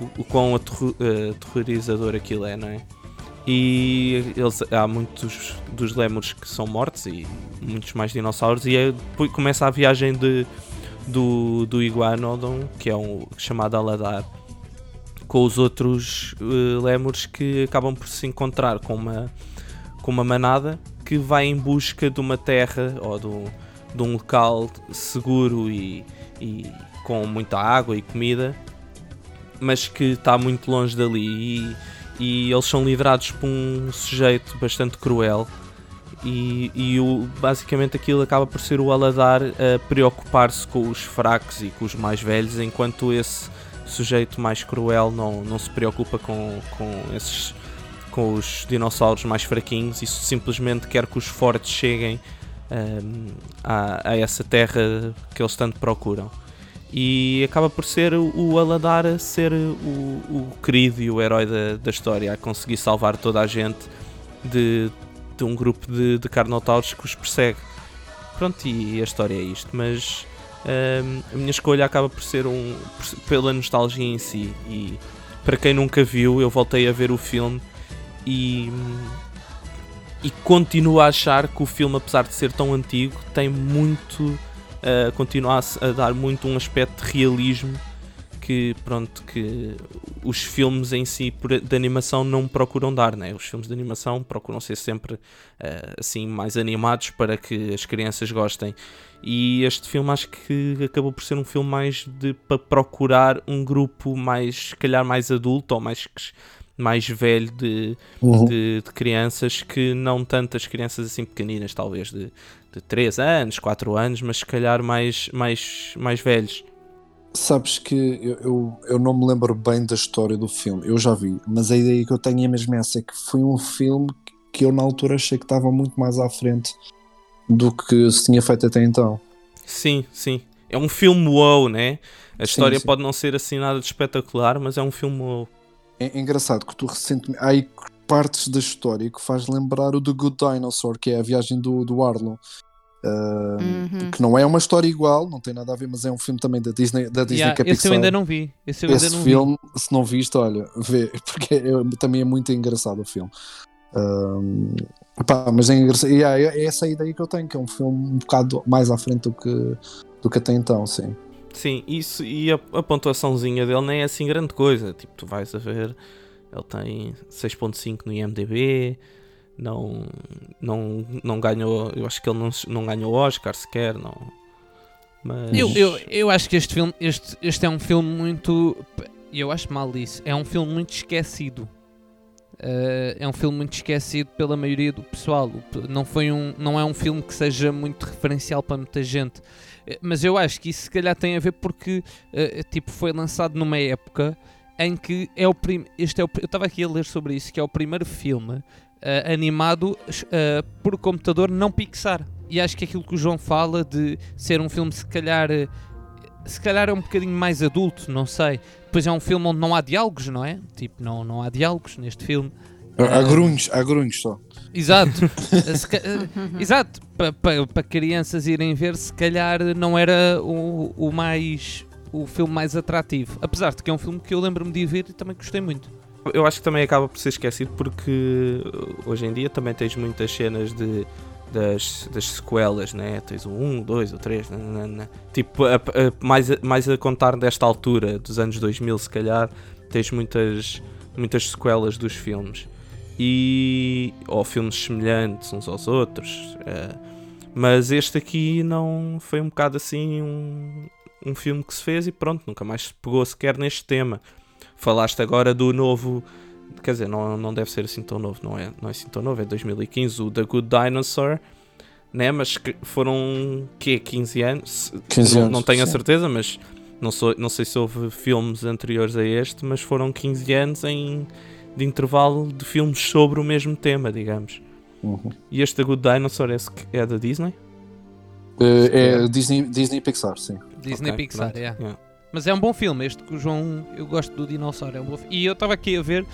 o, o quão eh, aterrorizador aquilo é, não é? E eles, há muitos dos lémures que são mortos e muitos mais dinossauros e é- depois começa a viagem de, do, do Iguanodon, que é um chamado Aladar, com os outros eh, lémures que acabam por se encontrar com uma, com uma manada que vai em busca de uma terra ou do, de um local seguro e, e com muita água e comida, mas que está muito longe dali. E, e eles são liderados por um sujeito bastante cruel. E, e o, basicamente aquilo acaba por ser o Aladar a preocupar-se com os fracos e com os mais velhos, enquanto esse sujeito mais cruel não, não se preocupa com, com esses com os dinossauros mais fraquinhos e simplesmente quer que os fortes cheguem ahm, a, a essa terra que eles tanto procuram. E acaba por ser o Aladar a ser o, o querido e o herói da, da história, a conseguir salvar toda a gente de, de um grupo de, de carnotauros que os persegue. Pronto, e a história é isto, mas A minha escolha acaba por ser um por- pela nostalgia em si. E para quem nunca viu eu voltei a ver o filme e e continuo a achar que o filme apesar de ser tão antigo tem muito ah, continua a, a dar muito um aspecto de realismo que pronto que os filmes em si de animação não procuram dar né? Os filmes de animação procuram ser sempre ah, assim mais animados para que as crianças gostem e este filme acho que acabou por ser um filme mais de para procurar um grupo mais, se calhar mais adulto ou mais, mais velho de, Uhum. de, de crianças que não tantas crianças assim pequeninas, talvez de, de 3 anos, 4 anos, mas se calhar mais, mais, mais velhos. Sabes que eu, eu, eu não me lembro bem da história do filme, eu já vi, mas a ideia que eu tenho é mesmo essa: é que foi um filme que eu na altura achei que estava muito mais à frente do que se tinha feito até então. Sim, sim. É um filme wow, né? A Sim, história sim. pode não ser assim nada de espetacular, mas é um filme wow. É, é engraçado que tu recentemente. Há aí partes da história que faz lembrar o The Good Dinosaur, que é a viagem do, do Arlo. Ah, Uhum. Que não é uma história igual, não tem nada a ver, mas é um filme também da Disney, da Disney Yeah, que é esse eu Pixar. ainda não vi. Esse eu ainda Esse não filme, se não viste, olha, vê, porque é- também é muito engraçado o filme. Ahm, pá, mas é engraçado. E é, é essa a ideia que eu tenho, que é um filme um bocado mais à frente do que, do que até então, sim. Sim, isso e a, a pontuaçãozinha dele nem é assim grande coisa. Tipo, tu vais a ver, ele tem 6.5 no IMDB, não, não, não ganhou, eu acho que ele não, não ganhou Oscar sequer, não. Mas. Eu, eu, eu acho que este filme, este, este é um filme muito. Eu acho mal isso. É um filme muito esquecido. Uh, é um filme muito esquecido pela maioria do pessoal. Não, foi um, não é um filme que seja muito referencial para muita gente. Eh, Mas eu acho que isso se calhar tem a ver porque eh, tipo, foi lançado numa época em que é o prim... este é o... eu estava aqui a ler sobre isso, que é o primeiro filme animado por computador não Pixar. E acho que aquilo que o João fala de ser um filme se calhar se calhar é um bocadinho mais adulto, não sei. Depois é um filme onde não há diálogos, não é? Tipo, não, não há diálogos neste filme. Há Ah. grunhos, há grunhos só. Exato. Ca- eh, Exato. Para pa, pa crianças irem ver, se calhar não era o, o mais o filme mais atrativo. Apesar de que é um filme que eu lembro-me de ver e também gostei muito. eu acho que também acaba por ser esquecido porque uh, hoje em dia também tens muitas cenas de, das, das sequelas, né? Tens o 1, o 2, o 3, nananana. tipo, a- a- mais, a, mais a contar desta altura, dos anos 2000, se calhar, tens muitas, muitas sequelas dos filmes. E. ou filmes semelhantes uns aos outros. eh, mas este aqui não foi um bocado assim um, um filme que se fez e pronto, nunca mais se pegou sequer neste tema. Falaste agora do novo. Quer dizer, não, não deve ser assim tão novo, não é, não é assim tão novo, é 2015, o The Good Dinosaur, né? Mas que foram quê? 15 anos? 15 não, anos, não tenho a sim. certeza, mas não, sou, não sei se houve filmes anteriores a este, mas foram 15 anos em, de intervalo de filmes sobre o mesmo tema, digamos. Uhum. E este The Good Dinosaur é, é da Disney? Eh, é Disney, Disney Pixar, sim. Disney Ok, Pixar, é. yeah. Mas é um bom filme, este que o João. Eu gosto do dinossauro, é um bom fi- E eu estava aqui a ver,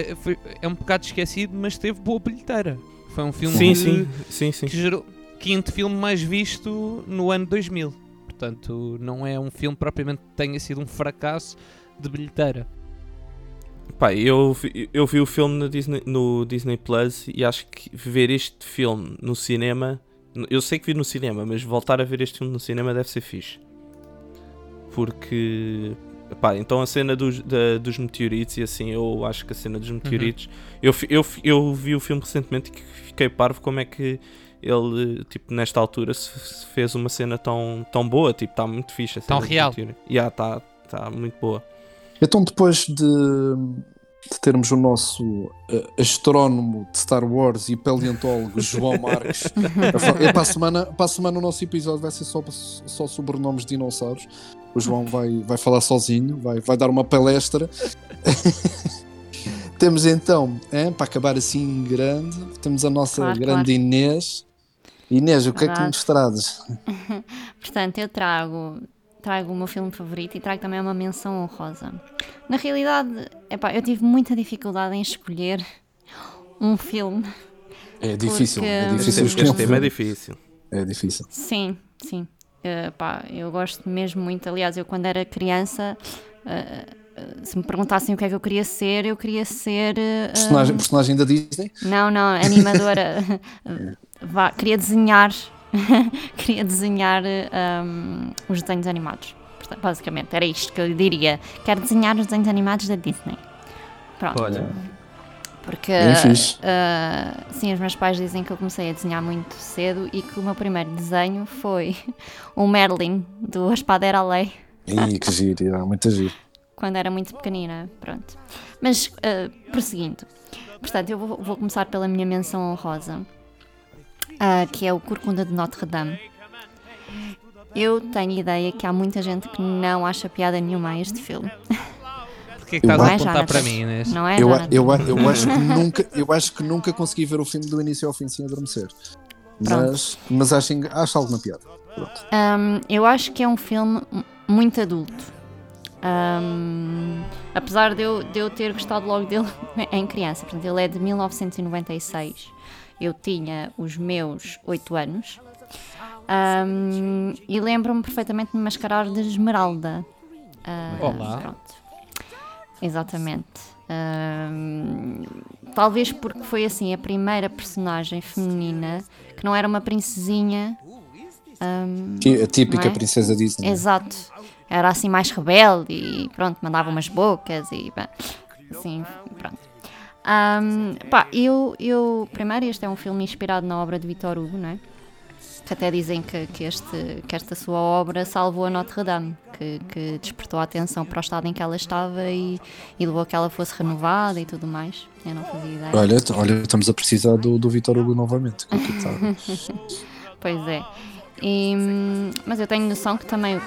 é, foi- é um bocado esquecido, mas teve boa bilheteira. Foi um filme Sim, que, sim, sim, sim. que gerou quinto filme mais visto no ano 2000. Portanto, não é um filme propriamente que tenha sido um fracasso de bilheteira. Pá, eu, vi- eu vi o filme no Disney, no Disney Plus e acho que ver este filme no cinema. Eu sei que vi no cinema, mas voltar a ver este filme no cinema deve ser fixe. Porque. Pá, então a cena dos, da- dos meteoritos e assim, eu acho que a cena dos meteoritos. Eu, fi- eu, fi- eu vi o filme recentemente e que fiquei parvo como é que ele, tipo, nesta altura se, se fez uma cena tão, tão boa. Tipo, está muito fixe. a Tão cena dos real. meteoritos. Já, está tá muito boa. Então, depois de, de termos o nosso eh, astrónomo de Star Wars e paleontólogo João Marques, para, a semana, para a semana o nosso episódio vai ser só, só sobre nomes de dinossauros. O João vai, vai falar sozinho, vai, vai dar uma palestra. temos então, hein, para acabar assim grande, temos a nossa Claro, grande claro. Inês. Inês, o que é que Verdade. nos trazes? Portanto, eu trago, trago o meu filme favorito e trago também uma menção honrosa. Na realidade, epá, eu tive muita dificuldade em escolher um filme. É difícil, é Porque- difícil Este, escolher um este tema é filme. difícil. É difícil. Sim, sim. Eh, pá, eu gosto mesmo muito. Aliás, eu quando era criança, eh, se me perguntassem o que é que eu queria ser, eu queria ser. Personagem, personagem da Disney? Não, não, animadora. Vá, queria desenhar. queria desenhar um, os desenhos animados. Portanto, basicamente, era isto que eu lhe diria. Quero desenhar os desenhos animados da Disney. Pronto. Olha, Porque, ah, sim, os meus pais dizem que eu comecei a desenhar muito cedo e que o meu primeiro desenho foi o Merlin, do Espada Era Lei Ih, que giro, é, muito giro. quando era muito pequenina, pronto. Mas, uh, prosseguindo. Portanto, eu vou, vou começar pela minha menção honrosa, uh, que é o Corcunda de Notre Dame. Eu tenho ideia que há muita gente que não acha piada nenhuma a este filme. Porquê é que Eu estás a acho- apontar Jonathan. para mim, Inês? Não é, Eu, Jonathan? eu, eu, acho que nunca, eu acho que nunca consegui ver o filme do início ao fim sem adormecer. Mas, mas acho, acho alguma piada. Um, eu acho que é um filme muito adulto. Um, apesar de eu, de eu ter gostado logo dele em criança. Portanto, ele é de 1996. Eu tinha os meus 8 anos. Um, e lembro-me perfeitamente de me mascarar de Esmeralda. Ah, Olá. Pronto. Exatamente. Um, talvez porque foi assim a primeira personagem feminina que não era uma princesinha. um, A típica é? princesa Disney. Exato. Era assim mais rebelde e pronto, mandava umas bocas e assim, pronto. Ahm, pá, eu, eu, primeiro, este é um filme inspirado na obra de Victor Hugo, não é? Que até dizem que, que, este, que esta sua obra salvou a Notre Dame, que, que despertou a atenção para o estado em que ela estava e, e levou a que ela fosse renovada e tudo mais. Eu não fazia ideia. Olha, olha, estamos a precisar do, do Vitor Hugo novamente. Pois é. E, mas eu tenho noção que também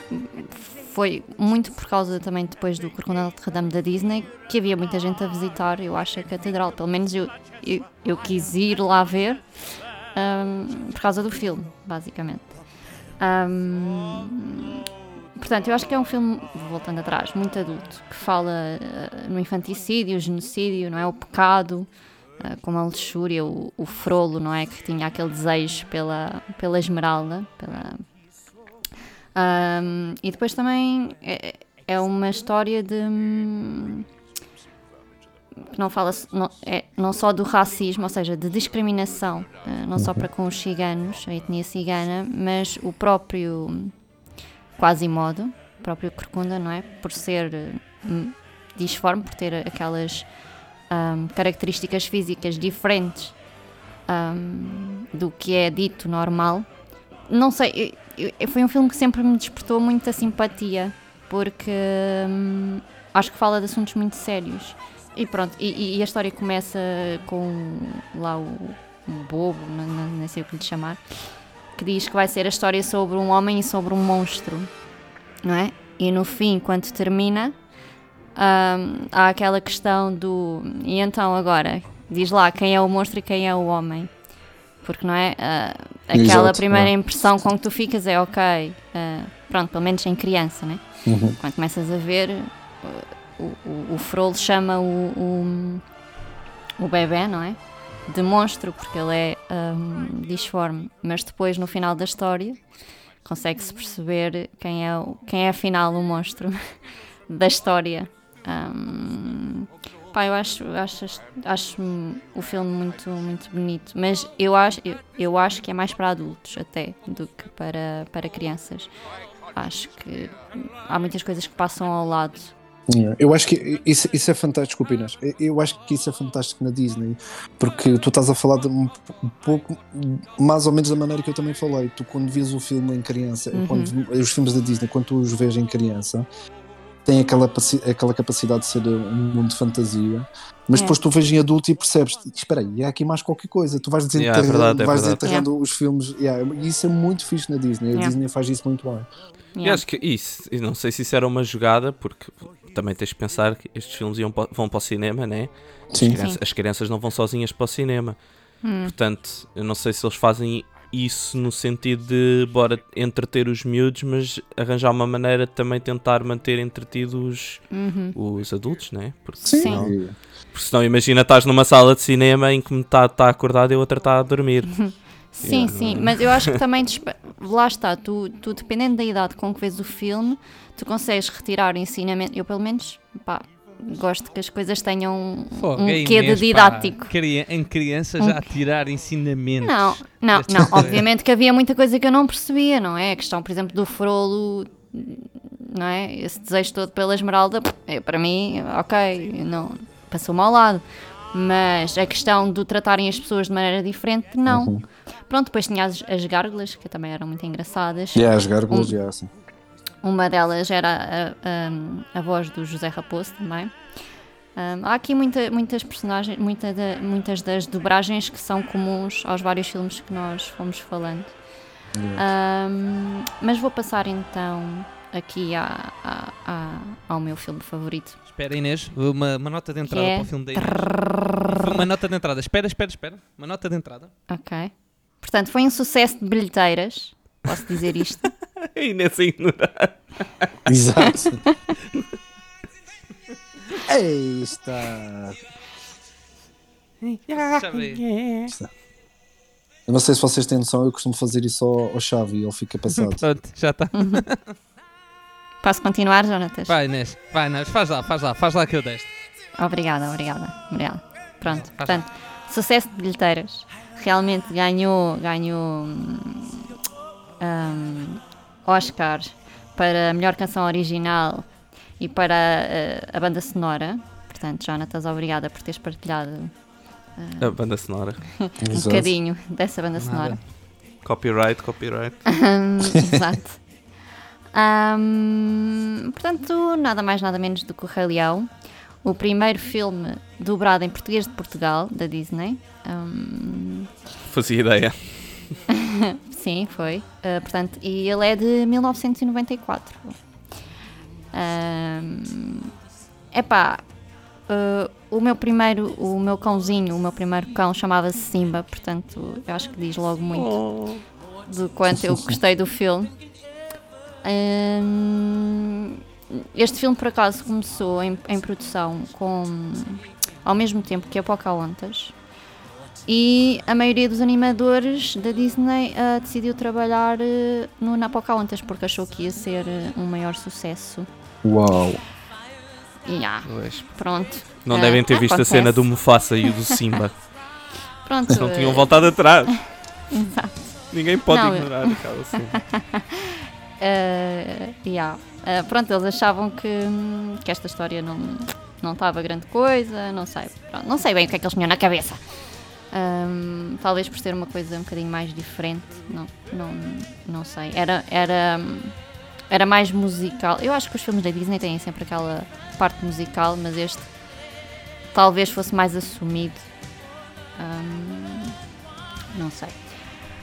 foi muito por causa também depois do Corcunda Notre Dame da Disney que havia muita gente a visitar, eu acho, a catedral. Pelo menos eu, eu, eu quis ir lá ver hum, por causa do filme, basicamente. Hum, portanto, eu acho que é um filme, voltando atrás, muito adulto, que fala eh, no infanticídio, genocídio, não é? O pecado, ah, como a luxúria, o, o frolo, não é? Que tinha aquele desejo pela, pela esmeralda. Pela... Ahm, e depois também é, é uma história de. Que não fala não, é, não só do racismo, ou seja, de discriminação, eh, não só para com os ciganos, a etnia cigana, mas o próprio Quasimodo, o próprio Corcunda, não é? Por ser eh, disforme, por ter aquelas ahm, características físicas diferentes ahm, do que é dito normal. Não sei, eu- eu- foi um filme que sempre me despertou muita simpatia, porque acho que fala de assuntos muito sérios. E pronto, e, e a história começa com lá o, o bobo, não, não, sei o que lhe chamar, que diz que vai ser a história sobre um homem e sobre um monstro, não é? E no fim, quando termina, hum, há aquela questão do. E então agora? Diz lá quem é o monstro e quem é o homem. Porque não é? Ah, aquela Exato, primeira é. impressão com que tu ficas é ok. ah, pronto, pelo menos em criança, né? Uhum. Quando começas a ver, o, o, Frollo chama o, o, o bebê, não é? De monstro, porque ele é hum, disforme. Mas depois, no final da história, consegue-se perceber quem é, quem é afinal o monstro da história. Hum, pá, eu acho, acho, acho o filme muito, muito bonito, mas eu acho, eu, eu acho que é mais para adultos até do que para, para crianças. Acho que há muitas coisas que passam ao lado. Yeah. Eu acho que isso, isso é fantástico, Pinas. Eu- acho que isso é fantástico na Disney, porque tu estás a falar de um, um pouco, mais ou menos da maneira que eu também falei. Tu, quando vês o filme em criança, Uhum. quando, os filmes da Disney, quando tu os vês em criança, tem aquela, aquela capacidade de ser um mundo de fantasia, mas É. depois tu vês em adulto e percebes, espera aí, há aqui mais qualquer coisa. Tu vais desenterrando, Yeah, é verdade, é vais verdade. desenterrando os filmes, yeah, e isso é muito fixe na Disney. A Yeah. Disney faz isso muito bem. E acho que isso, e não sei se isso era uma jogada, porque também tens de pensar que estes filmes iam vão para o cinema, né? As, Sim. crianças, as crianças não vão sozinhas para o cinema. Hum. Portanto, eu não sei se eles fazem isso no sentido de bora entreter os miúdos, mas arranjar uma maneira de também tentar manter entretidos Uhum. os adultos, né? Porque Sim. senão, porque senão imagina estás numa sala de cinema em que metade está acordado e a outra está a dormir. Sim, Yeah. sim, mas eu acho que também lá está, tu, tu dependendo da idade com que vês o filme, tu consegues retirar ensinamento. Eu pelo menos pá, gosto que as coisas tenham Fogo, um é quê de pá. didático. Cri- Em crianças Um- já tirar ensinamentos. Não, não, não. Obviamente que havia muita coisa que eu não percebia, não é? A questão, por exemplo, do frolo, não é? Esse desejo todo pela esmeralda, é, para mim, ok, não, passou-me ao lado. Mas a questão de tratarem as pessoas de maneira diferente, não. Uhum. Pronto, depois tinha as, as gárgulas, que também eram muito engraçadas. Yeah, as gárgulas, Um- yeah, sim. Uma delas era a, a- a voz do José Raposo também. Ahm, há aqui muita- muitas personagens, muita da- muitas das dobragens que são comuns aos vários filmes que nós fomos falando. Ahm, mas vou passar então aqui à- à- à- ao meu filme favorito. Espera, Inês, uma, uma nota de entrada é? para o filme da Inês. Uma nota de entrada. Espera, espera, espera. Uma nota de entrada. Ok. Portanto, foi um sucesso de bilheteiras. Posso dizer isto? E nessa ignorância. Exato. Ei, está. Já veio. Eu não sei se vocês têm noção, eu costumo fazer isso ao, ao Xavi e ele fica passado. Pronto, já está. Posso continuar, Jonatas? Vai, Inês. Vai, Inês. Faz lá, faz lá. Faz lá que eu deste. Obrigada, obrigada, obrigada. Pronto, Faz portanto, sucesso de bilheteiras. Realmente ganhou, ganhou hum, hum, Oscar para a melhor canção original e para eh, a banda sonora. Portanto, Jonatas, obrigada por teres partilhado A banda sonora. um Exato. bocadinho dessa banda Nada. sonora. Copyright, copyright. Exato. Hum, portanto, nada mais, nada menos do que o Rei Leão, o primeiro filme dobrado em português de Portugal, da Disney. Hum, Fazia ideia. sim, foi. Uh, portanto, e ele é de 1994. Hum, epá, uh, o meu primeiro, o meu cãozinho, o meu primeiro cão chamava-se Simba, portanto, eu acho que diz logo muito do quanto eu gostei do filme. Hum, este filme, por acaso, começou em, em produção com, ao mesmo tempo que a Pocahontas. E a maioria dos animadores da Disney ah, decidiu trabalhar eh, no, na Pocahontas porque achou que ia ser eh, um maior sucesso. Uau. Yeah, Pois. pronto. Não devem ter visto acontece. a cena do Mufasa e o do Simba. Pronto. não tinham voltado atrás. Exato. Ninguém pode Não, eu- ignorar aquela cena. Uh, yeah. Uh, pronto, eles achavam que, hum, que esta história não não estava grande coisa, não sei. Pronto, não sei bem o que é que eles tinham na cabeça. Hum, talvez por ser uma coisa um bocadinho mais diferente, não, não, não sei. Era, era, era mais musical. Eu acho que os filmes da Disney têm sempre aquela parte musical, mas este talvez fosse mais assumido. Hum, não sei.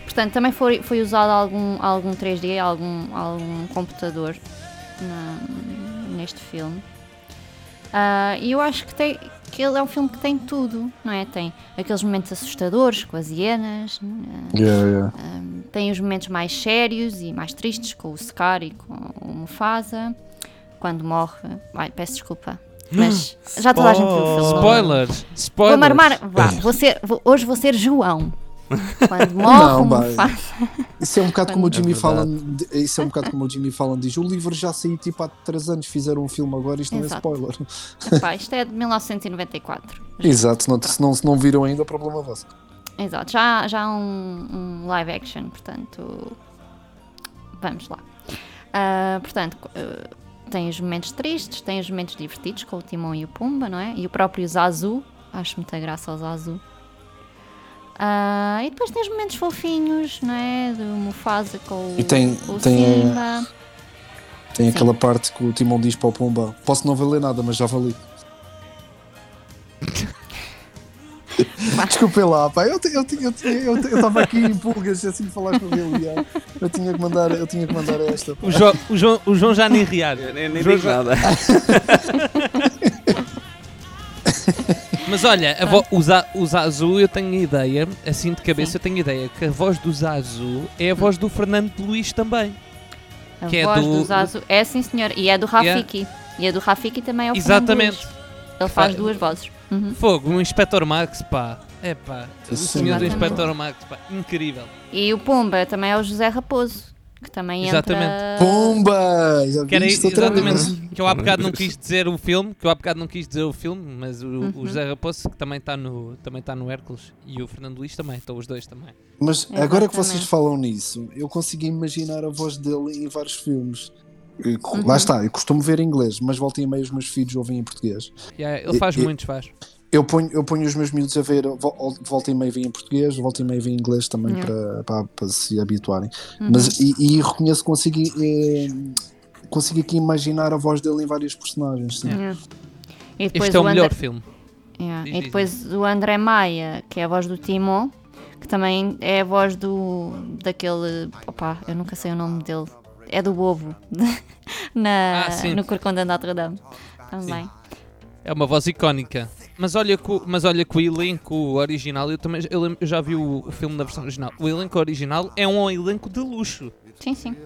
Portanto, também foi, foi usado algum, algum 3D, algum, algum computador na- neste filme. Ah, E eu acho que, tem, que ele é um filme que tem tudo, não é? Tem aqueles momentos assustadores com as hienas, ah, Yeah, yeah. um, tem os momentos mais sérios e mais tristes com o Scar e com o Mufasa. Quando morre. Ai, peço desculpa. Mas já toda a gente viu o filme. Spoilers! Spoilers! Vou-me armar. Vá, vou ser, vou- hoje vou ser João. Quando morre Não. Mufasa. Isso é um bocado como o É Jimmy. Fallon. di- Isso é um bocado como o Jimmy Fallon diz. O livro já saiu tipo há 3 anos, fizeram um filme agora, isto não é Exato. spoiler. Epá, isto é de 1994. Exato, se não, se não, se não viram ainda, o problema é vosso. Exato, já, já há um, um live action, portanto. Vamos lá. Ah, portanto, eh, tem os momentos tristes, tem os momentos divertidos com o Timão e o Pumba, não é? E o próprio Zazu, acho muita graça ao Zazu. Ah, e depois tem os momentos fofinhos, não é? Do Mufasa com o, E tem- com o tem, eh, Simba. Tem Sim. aquela parte que o Timão diz para o Pumba: Posso não valer nada, mas já vali. Desculpem lá, pá, eu estava eu, eu, eu, eu tava aqui em pulgas assim de falar com ele. Eu tinha que mandar, eu tinha que mandar esta. O, Jo- o João, o João já nem riar. Nem, nem já- nada. Mas olha, a vo- o, Za- o Zazu eu tenho ideia, assim de cabeça eu tenho ideia, que a voz do Zazu é a voz do Fernando Luís também. A que é voz do- do Zazu. É sim, senhor. E é do Rafiki. E a do Rafiki também é o Fernando Exatamente. Luís. Ele faz Fa- duas vozes. Uhum. Fogo, o Inspector Max, pá. É pá, o Sim, senhor do exatamente. Inspector Max, pá, incrível. E o Pumba também é o José Raposo, que também Exatamente. entra... Pumba! Já Que era vez? exatamente que eu há bocado não quis dizer o filme, que eu há bocado não quis dizer o filme, mas o, Uhum. o José Raposo que também está no, também tá no Hércules e o Fernando Luís também, estão os dois também. Mas agora que Exatamente. vocês falam nisso, eu consigo imaginar a voz dele em vários filmes. Uhum. Lá está, eu costumo ver em inglês, mas volta e meia os meus filhos ouvem em português. Yeah, ele faz E- e- muitos, faz. Eu ponho, eu ponho os meus miúdos a ver, vo- volta e meia vem em português, volta e meia vem em inglês também Yeah. para, para, para se habituarem. Uhum. Mas, e, e reconheço que consigo, eh, consigo aqui imaginar a voz dele em vários personagens. Sim. Yeah. E depois Este é o André- melhor filme. Yeah. Diz, E diz, depois o André Maia, que é a voz do Timon, que também é a voz do daquele. Opa, eu nunca sei o nome dele. É do Bobo. Na, Ah, sim. no Corcunda de Notre Dame. Também. É uma voz icónica. Mas olha, que, o- mas olha que o elenco original, eu também eu, lembro- eu já vi o, o filme na versão original. O elenco original é um elenco de luxo. Sim, sim.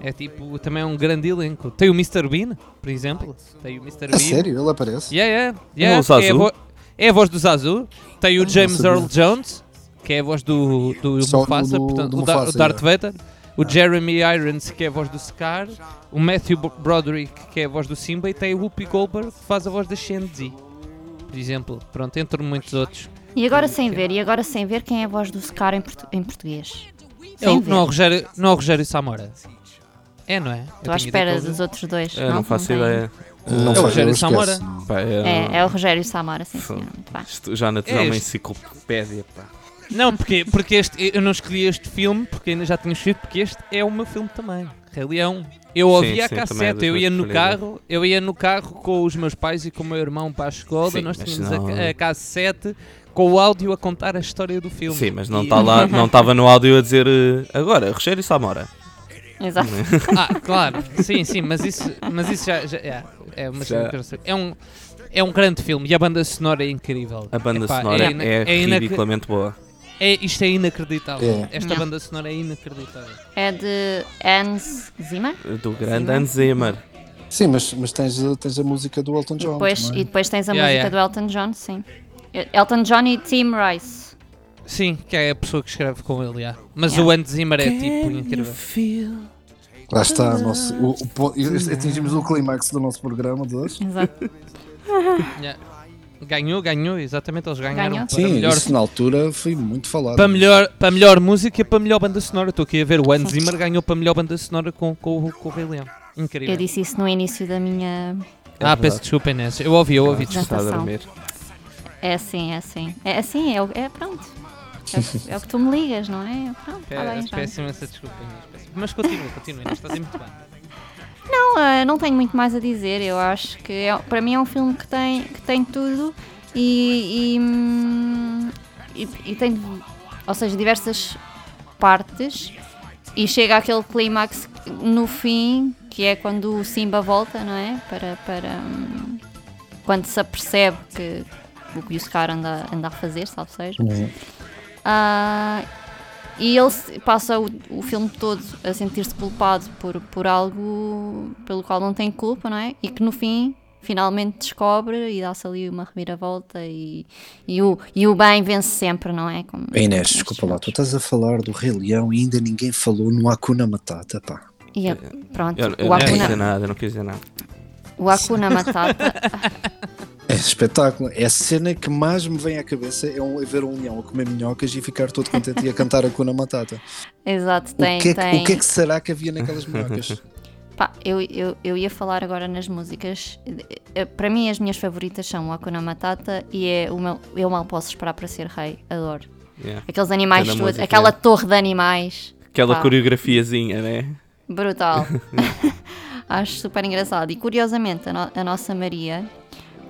É tipo, também é um grande elenco. Tem o Mr. Bean, por exemplo. Tem o Mr. A Bean. sério? Ele aparece? Yeah, yeah, é yeah. é, a vo- é a voz do Zazu. Tem o James. Earl Jones, que é a voz do, do Mufasa, do- portanto, do o, Mufasa, o Darth. Vader. O Jeremy Irons, que é a voz do Scar. O Matthew Broderick, que é a voz do Simba. E tem o Whoopi Goldberg, que faz a voz da Shenzi. Por exemplo. Pronto, entre muitos outros. E agora sem ver, e agora sem ver quem é a voz do Scar em, portu- em português. É Sem o, ver. não, é o Rogério, não é o Rogério Samora. É, não é? Estou à espera dos outros dois. Eu não faço tem. ideia. Não É o Rogério eu. Samora. Pá, é, É, é o Rogério Samara, sim, senhor. Muito bem. Já na é uma enciclopédia, pá. Não, porque, porque este, eu não escolhi este filme porque ainda já tinha escrito, porque este é o meu filme também. Rei Leão. Eu ouvia sim, a é cassete, das eu ia no carro, eu ia no carro com os meus pais e com o meu irmão para a escola, Sim, nós tínhamos não- a, a cassete com o áudio a contar a história do filme. Sim, mas não está lá, não estava no áudio a dizer eh, agora, Rogério Samora. Exato. Ah, claro, sim, sim, mas isso, mas isso já, já- é, é, uma cena Já. é um é um grande filme e a banda sonora é incrível. A banda Epá, sonora ina- é, inac- ridiculamente boa. É- isto é inacreditável. É. Esta Não. banda sonora é inacreditável. É de Hans Zimmer. Do grande Zimmer. Hans Zimmer. Sim, mas, mas tens, a- tens a música do Elton John. Depois, também. e depois tens a Yeah, música yeah. do Elton John, sim. Elton John e Tim Rice. Sim, que é a pessoa que escreve com ele, já. Mas Yeah. o Hans Zimmer é tipo incrível. Lá está, nosso, o, o po- atingimos o clímax do nosso programa de hoje. Exato. Yeah. Ganhou, ganhou, exatamente, eles ganharam Ganhou. para Sim, melhor isso na altura foi muito falado. Para melhor, para melhor música e para melhor banda sonora. Estou aqui a ver o Hans Zimmer ganhou para melhor banda sonora com, com, o- com o Rei Leão. Incrível. Eu disse isso no início da minha. ah, peço desculpa, Inês. Eu ouvi, eu ouvi. Está a dormir. É assim, é assim. É assim, é, é pronto. É, o- é o que tu me ligas, não é? Pronto, está bem, Pe- já. Peço imensa desculpa, Inês. Mas continua, continua, Inês. Estás a ir muito bem. Não, eh, não tenho muito mais a dizer. Eu acho que é- para mim é um filme que tem, que tem tudo e, e, hum, e- e tem, ou seja, diversas partes e chega àquele clímax no fim, que é quando o Simba volta, não é? Para, para hum, quando se apercebe que o que o Scar anda, anda a fazer, salvo seja. Ah, e ele passa o, o filme todo a sentir-se culpado por, por algo pelo qual não tem culpa, não é? E que no fim finalmente descobre e dá-se ali uma reviravolta e, e, o, e o bem vence sempre, não é? Como Inês, desculpa lá, tu estás a falar do Rei Leão e ainda ninguém falou no Hakuna Matata, pá. E pronto, Eu, eu o, não quis dizer Hakuna, nada, eu não quis dizer nada. o Hakuna Matata É espetáculo. É a cena que mais me vem à cabeça é, um, é ver um leão a comer minhocas e ficar todo contente e a cantar Hakuna Matata. exato, O tem, que, é que, tem o que é que será que havia naquelas minhocas? Pá, eu, eu, eu ia falar agora nas músicas. Eh, Para mim, as minhas favoritas são o Hakuna Matata e é o meu, Eu Mal Posso Esperar para Ser Rei. Adoro. Yeah. Aqueles animais todos, música. aquela torre de animais. Aquela Pá. coreografiazinha, né? Brutal. Acho super engraçado. E curiosamente, a, no- a nossa Maria,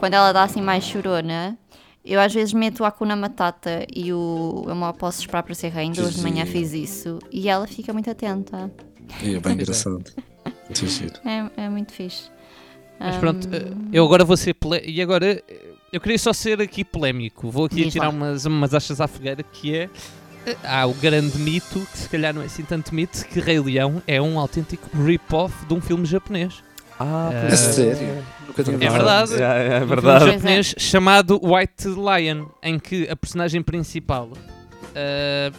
quando ela dá assim mais chorona, eu às vezes meto o Hakuna Matata e o Eu Mal Posso Esperar para Ser Rei. Ainda hoje de manhã fiz isso e ela fica muito atenta. É bem engraçado. É, é muito fixe. Mas pronto, eh, eu agora vou ser. pole- E agora, eh, eu queria só ser aqui polémico. Vou aqui tirar umas, umas achas à fogueira que é. eh, Há o grande mito, que se calhar não é assim tanto mito, que Rei Leão é um autêntico rip-off de um filme japonês. Ah, É É sério? Nunca tinha É verdade. É, é Um filme verdade. japonês chamado White Lion, em que a personagem principal eh,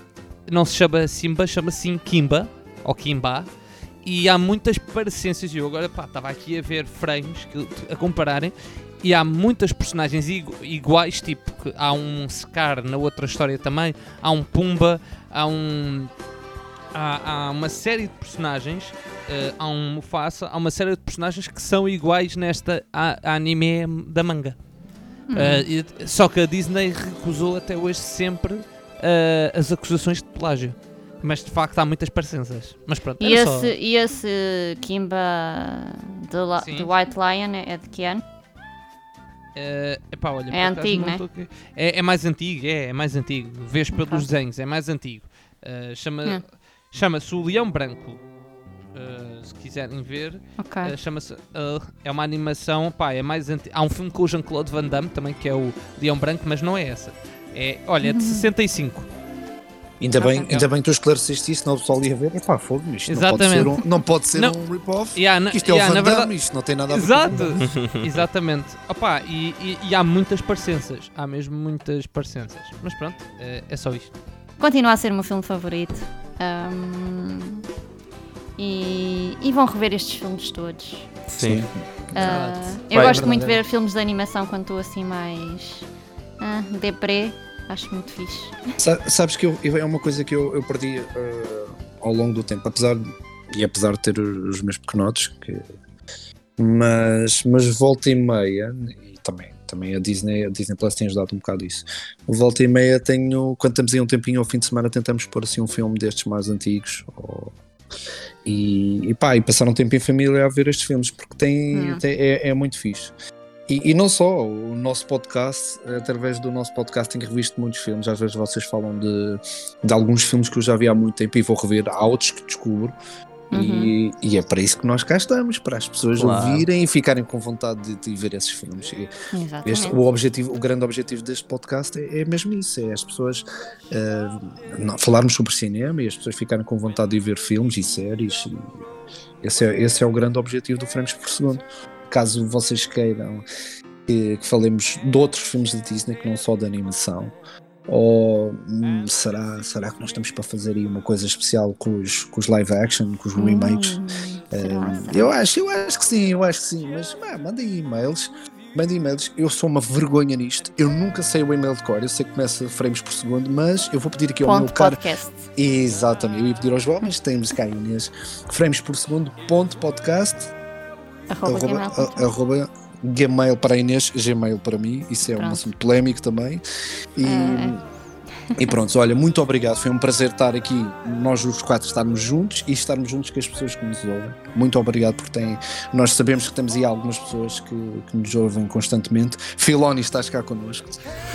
não se chama Simba, chama-se Kimba, ou Kimba, e há muitas parecências. Eu agora pá, estava aqui a ver frames que, a compararem, e há muitas personagens igu- iguais, tipo, que há um Scar na outra história também, há um Pumba, há um. Há, há uma série de personagens, eh, há um Mufasa, há uma série de personagens que são iguais nesta a- anime da manga. E- só que a Disney recusou até hoje sempre eh, as acusações de plágio. Mas de facto há muitas parecenças. Mas pronto, E era só- esse, e esse Kimba do, White Lion é é de que ano? Eh, epá, olha, É antigo, não né? aqui- É, é mais antigo, é, é mais antigo. Vês pelos desenhos, é mais antigo. Eh, chama, Hum. Chama-se o Leão Branco. Eh, se quiserem ver, Ok. eh, chama-se. eh, é uma animação, pá, é mais antigo. Há um filme com o Jean-Claude Van Damme também, que é o Leão Branco, mas não é essa. É, olha, é de 65. Ainda bem, ainda bem que tu esclareceste isso, senão o pessoal ia ver. Epá, fogo, isto Exatamente. não pode ser um, não pode ser Não. um rip-off. Na, Isto é o Van Damme, verdade, isto não tem nada a ver Exato, com exatamente. Opa, e, e- e há muitas parecenças. Há mesmo muitas parecenças. Mas pronto, é, é só isto. Continua a ser o meu filme favorito. Ahm, e, e vão rever estes filmes todos. Sim. Verdade. eu Vai, gosto muito de ver filmes de animação quando estou assim mais ah, deprê. Acho muito fixe. Sa- Sabes que eu, é uma coisa que eu, eu perdi eh, ao longo do tempo, apesar de, e apesar de ter os os meus pequenotes, que, mas, mas volta e meia, e também, também a Disney, a Disney Plus tem ajudado um bocado isso. Volta e meia tenho, quando estamos aí um tempinho ao fim de semana, tentamos pôr assim um filme destes mais antigos. ou- e, e pá, e passar um tempo em família a ver estes filmes, porque tem, Hum. tem- é, é muito fixe. E, e não só, o nosso podcast, através do nosso podcast, tenho revisto muitos filmes. Às vezes vocês falam de, de alguns filmes que eu já vi há muito tempo e vou rever, há outros que descubro. E, e é para isso que nós cá estamos, para as pessoas Claro. ouvirem e ficarem com vontade de, de ver esses filmes. Este, o, objetivo, o grande objetivo deste podcast é, é mesmo isso: é as pessoas eh, não, falarmos sobre cinema e as pessoas ficarem com vontade de ver filmes e séries. E esse, é, esse é o grande objetivo do Frames por Segundo. Caso vocês queiram que, que falemos de outros filmes da Disney que não só de animação. Ou hum, será, será que nós estamos para fazer aí uma coisa especial com os, com os live action, com os remakes? Hum, será? Eu acho, eu acho que sim, eu acho que sim, mas pá, mandem e-mails. Mandem e-mails, eu sou uma vergonha nisto. Eu nunca sei o e-mail de cor, eu sei que começa frames por segundo, mas eu vou pedir aqui ao meu Ponto caro. podcast. Exatamente, eu ia pedir aos jovens, temos cá Inês, frames por segundo, ponto podcast, Arroba arroba Gmail para a Inês, Gmail para mim, isso é um Pronto. assunto polémico também. E, É, e pronto, olha, muito obrigado, foi um prazer estar aqui, nós os quatro estarmos juntos e estarmos juntos com as pessoas que nos ouvem. Muito obrigado porque tem, nós sabemos que temos aí algumas pessoas que, que nos ouvem constantemente. Filoni, estás cá connosco,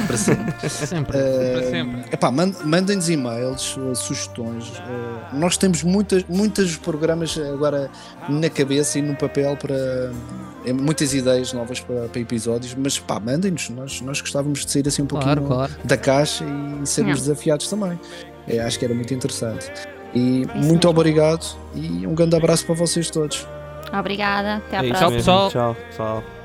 para sempre. Sempre, Eh, para sempre. Epá, man- mandem-nos e-mails, eh, sugestões. eh, nós temos muitas, muitos programas agora na cabeça e no papel para muitas ideias novas para, para episódios, mas pá, mandem-nos. Nós, nós gostávamos de sair assim um pouquinho Claro, claro. da caixa e sermos Não. desafiados também. É, acho que era muito interessante. E isso muito mesmo. obrigado e um grande abraço para vocês todos. Obrigada. Até à É próxima. mesmo. pessoal. Tchau, tchau.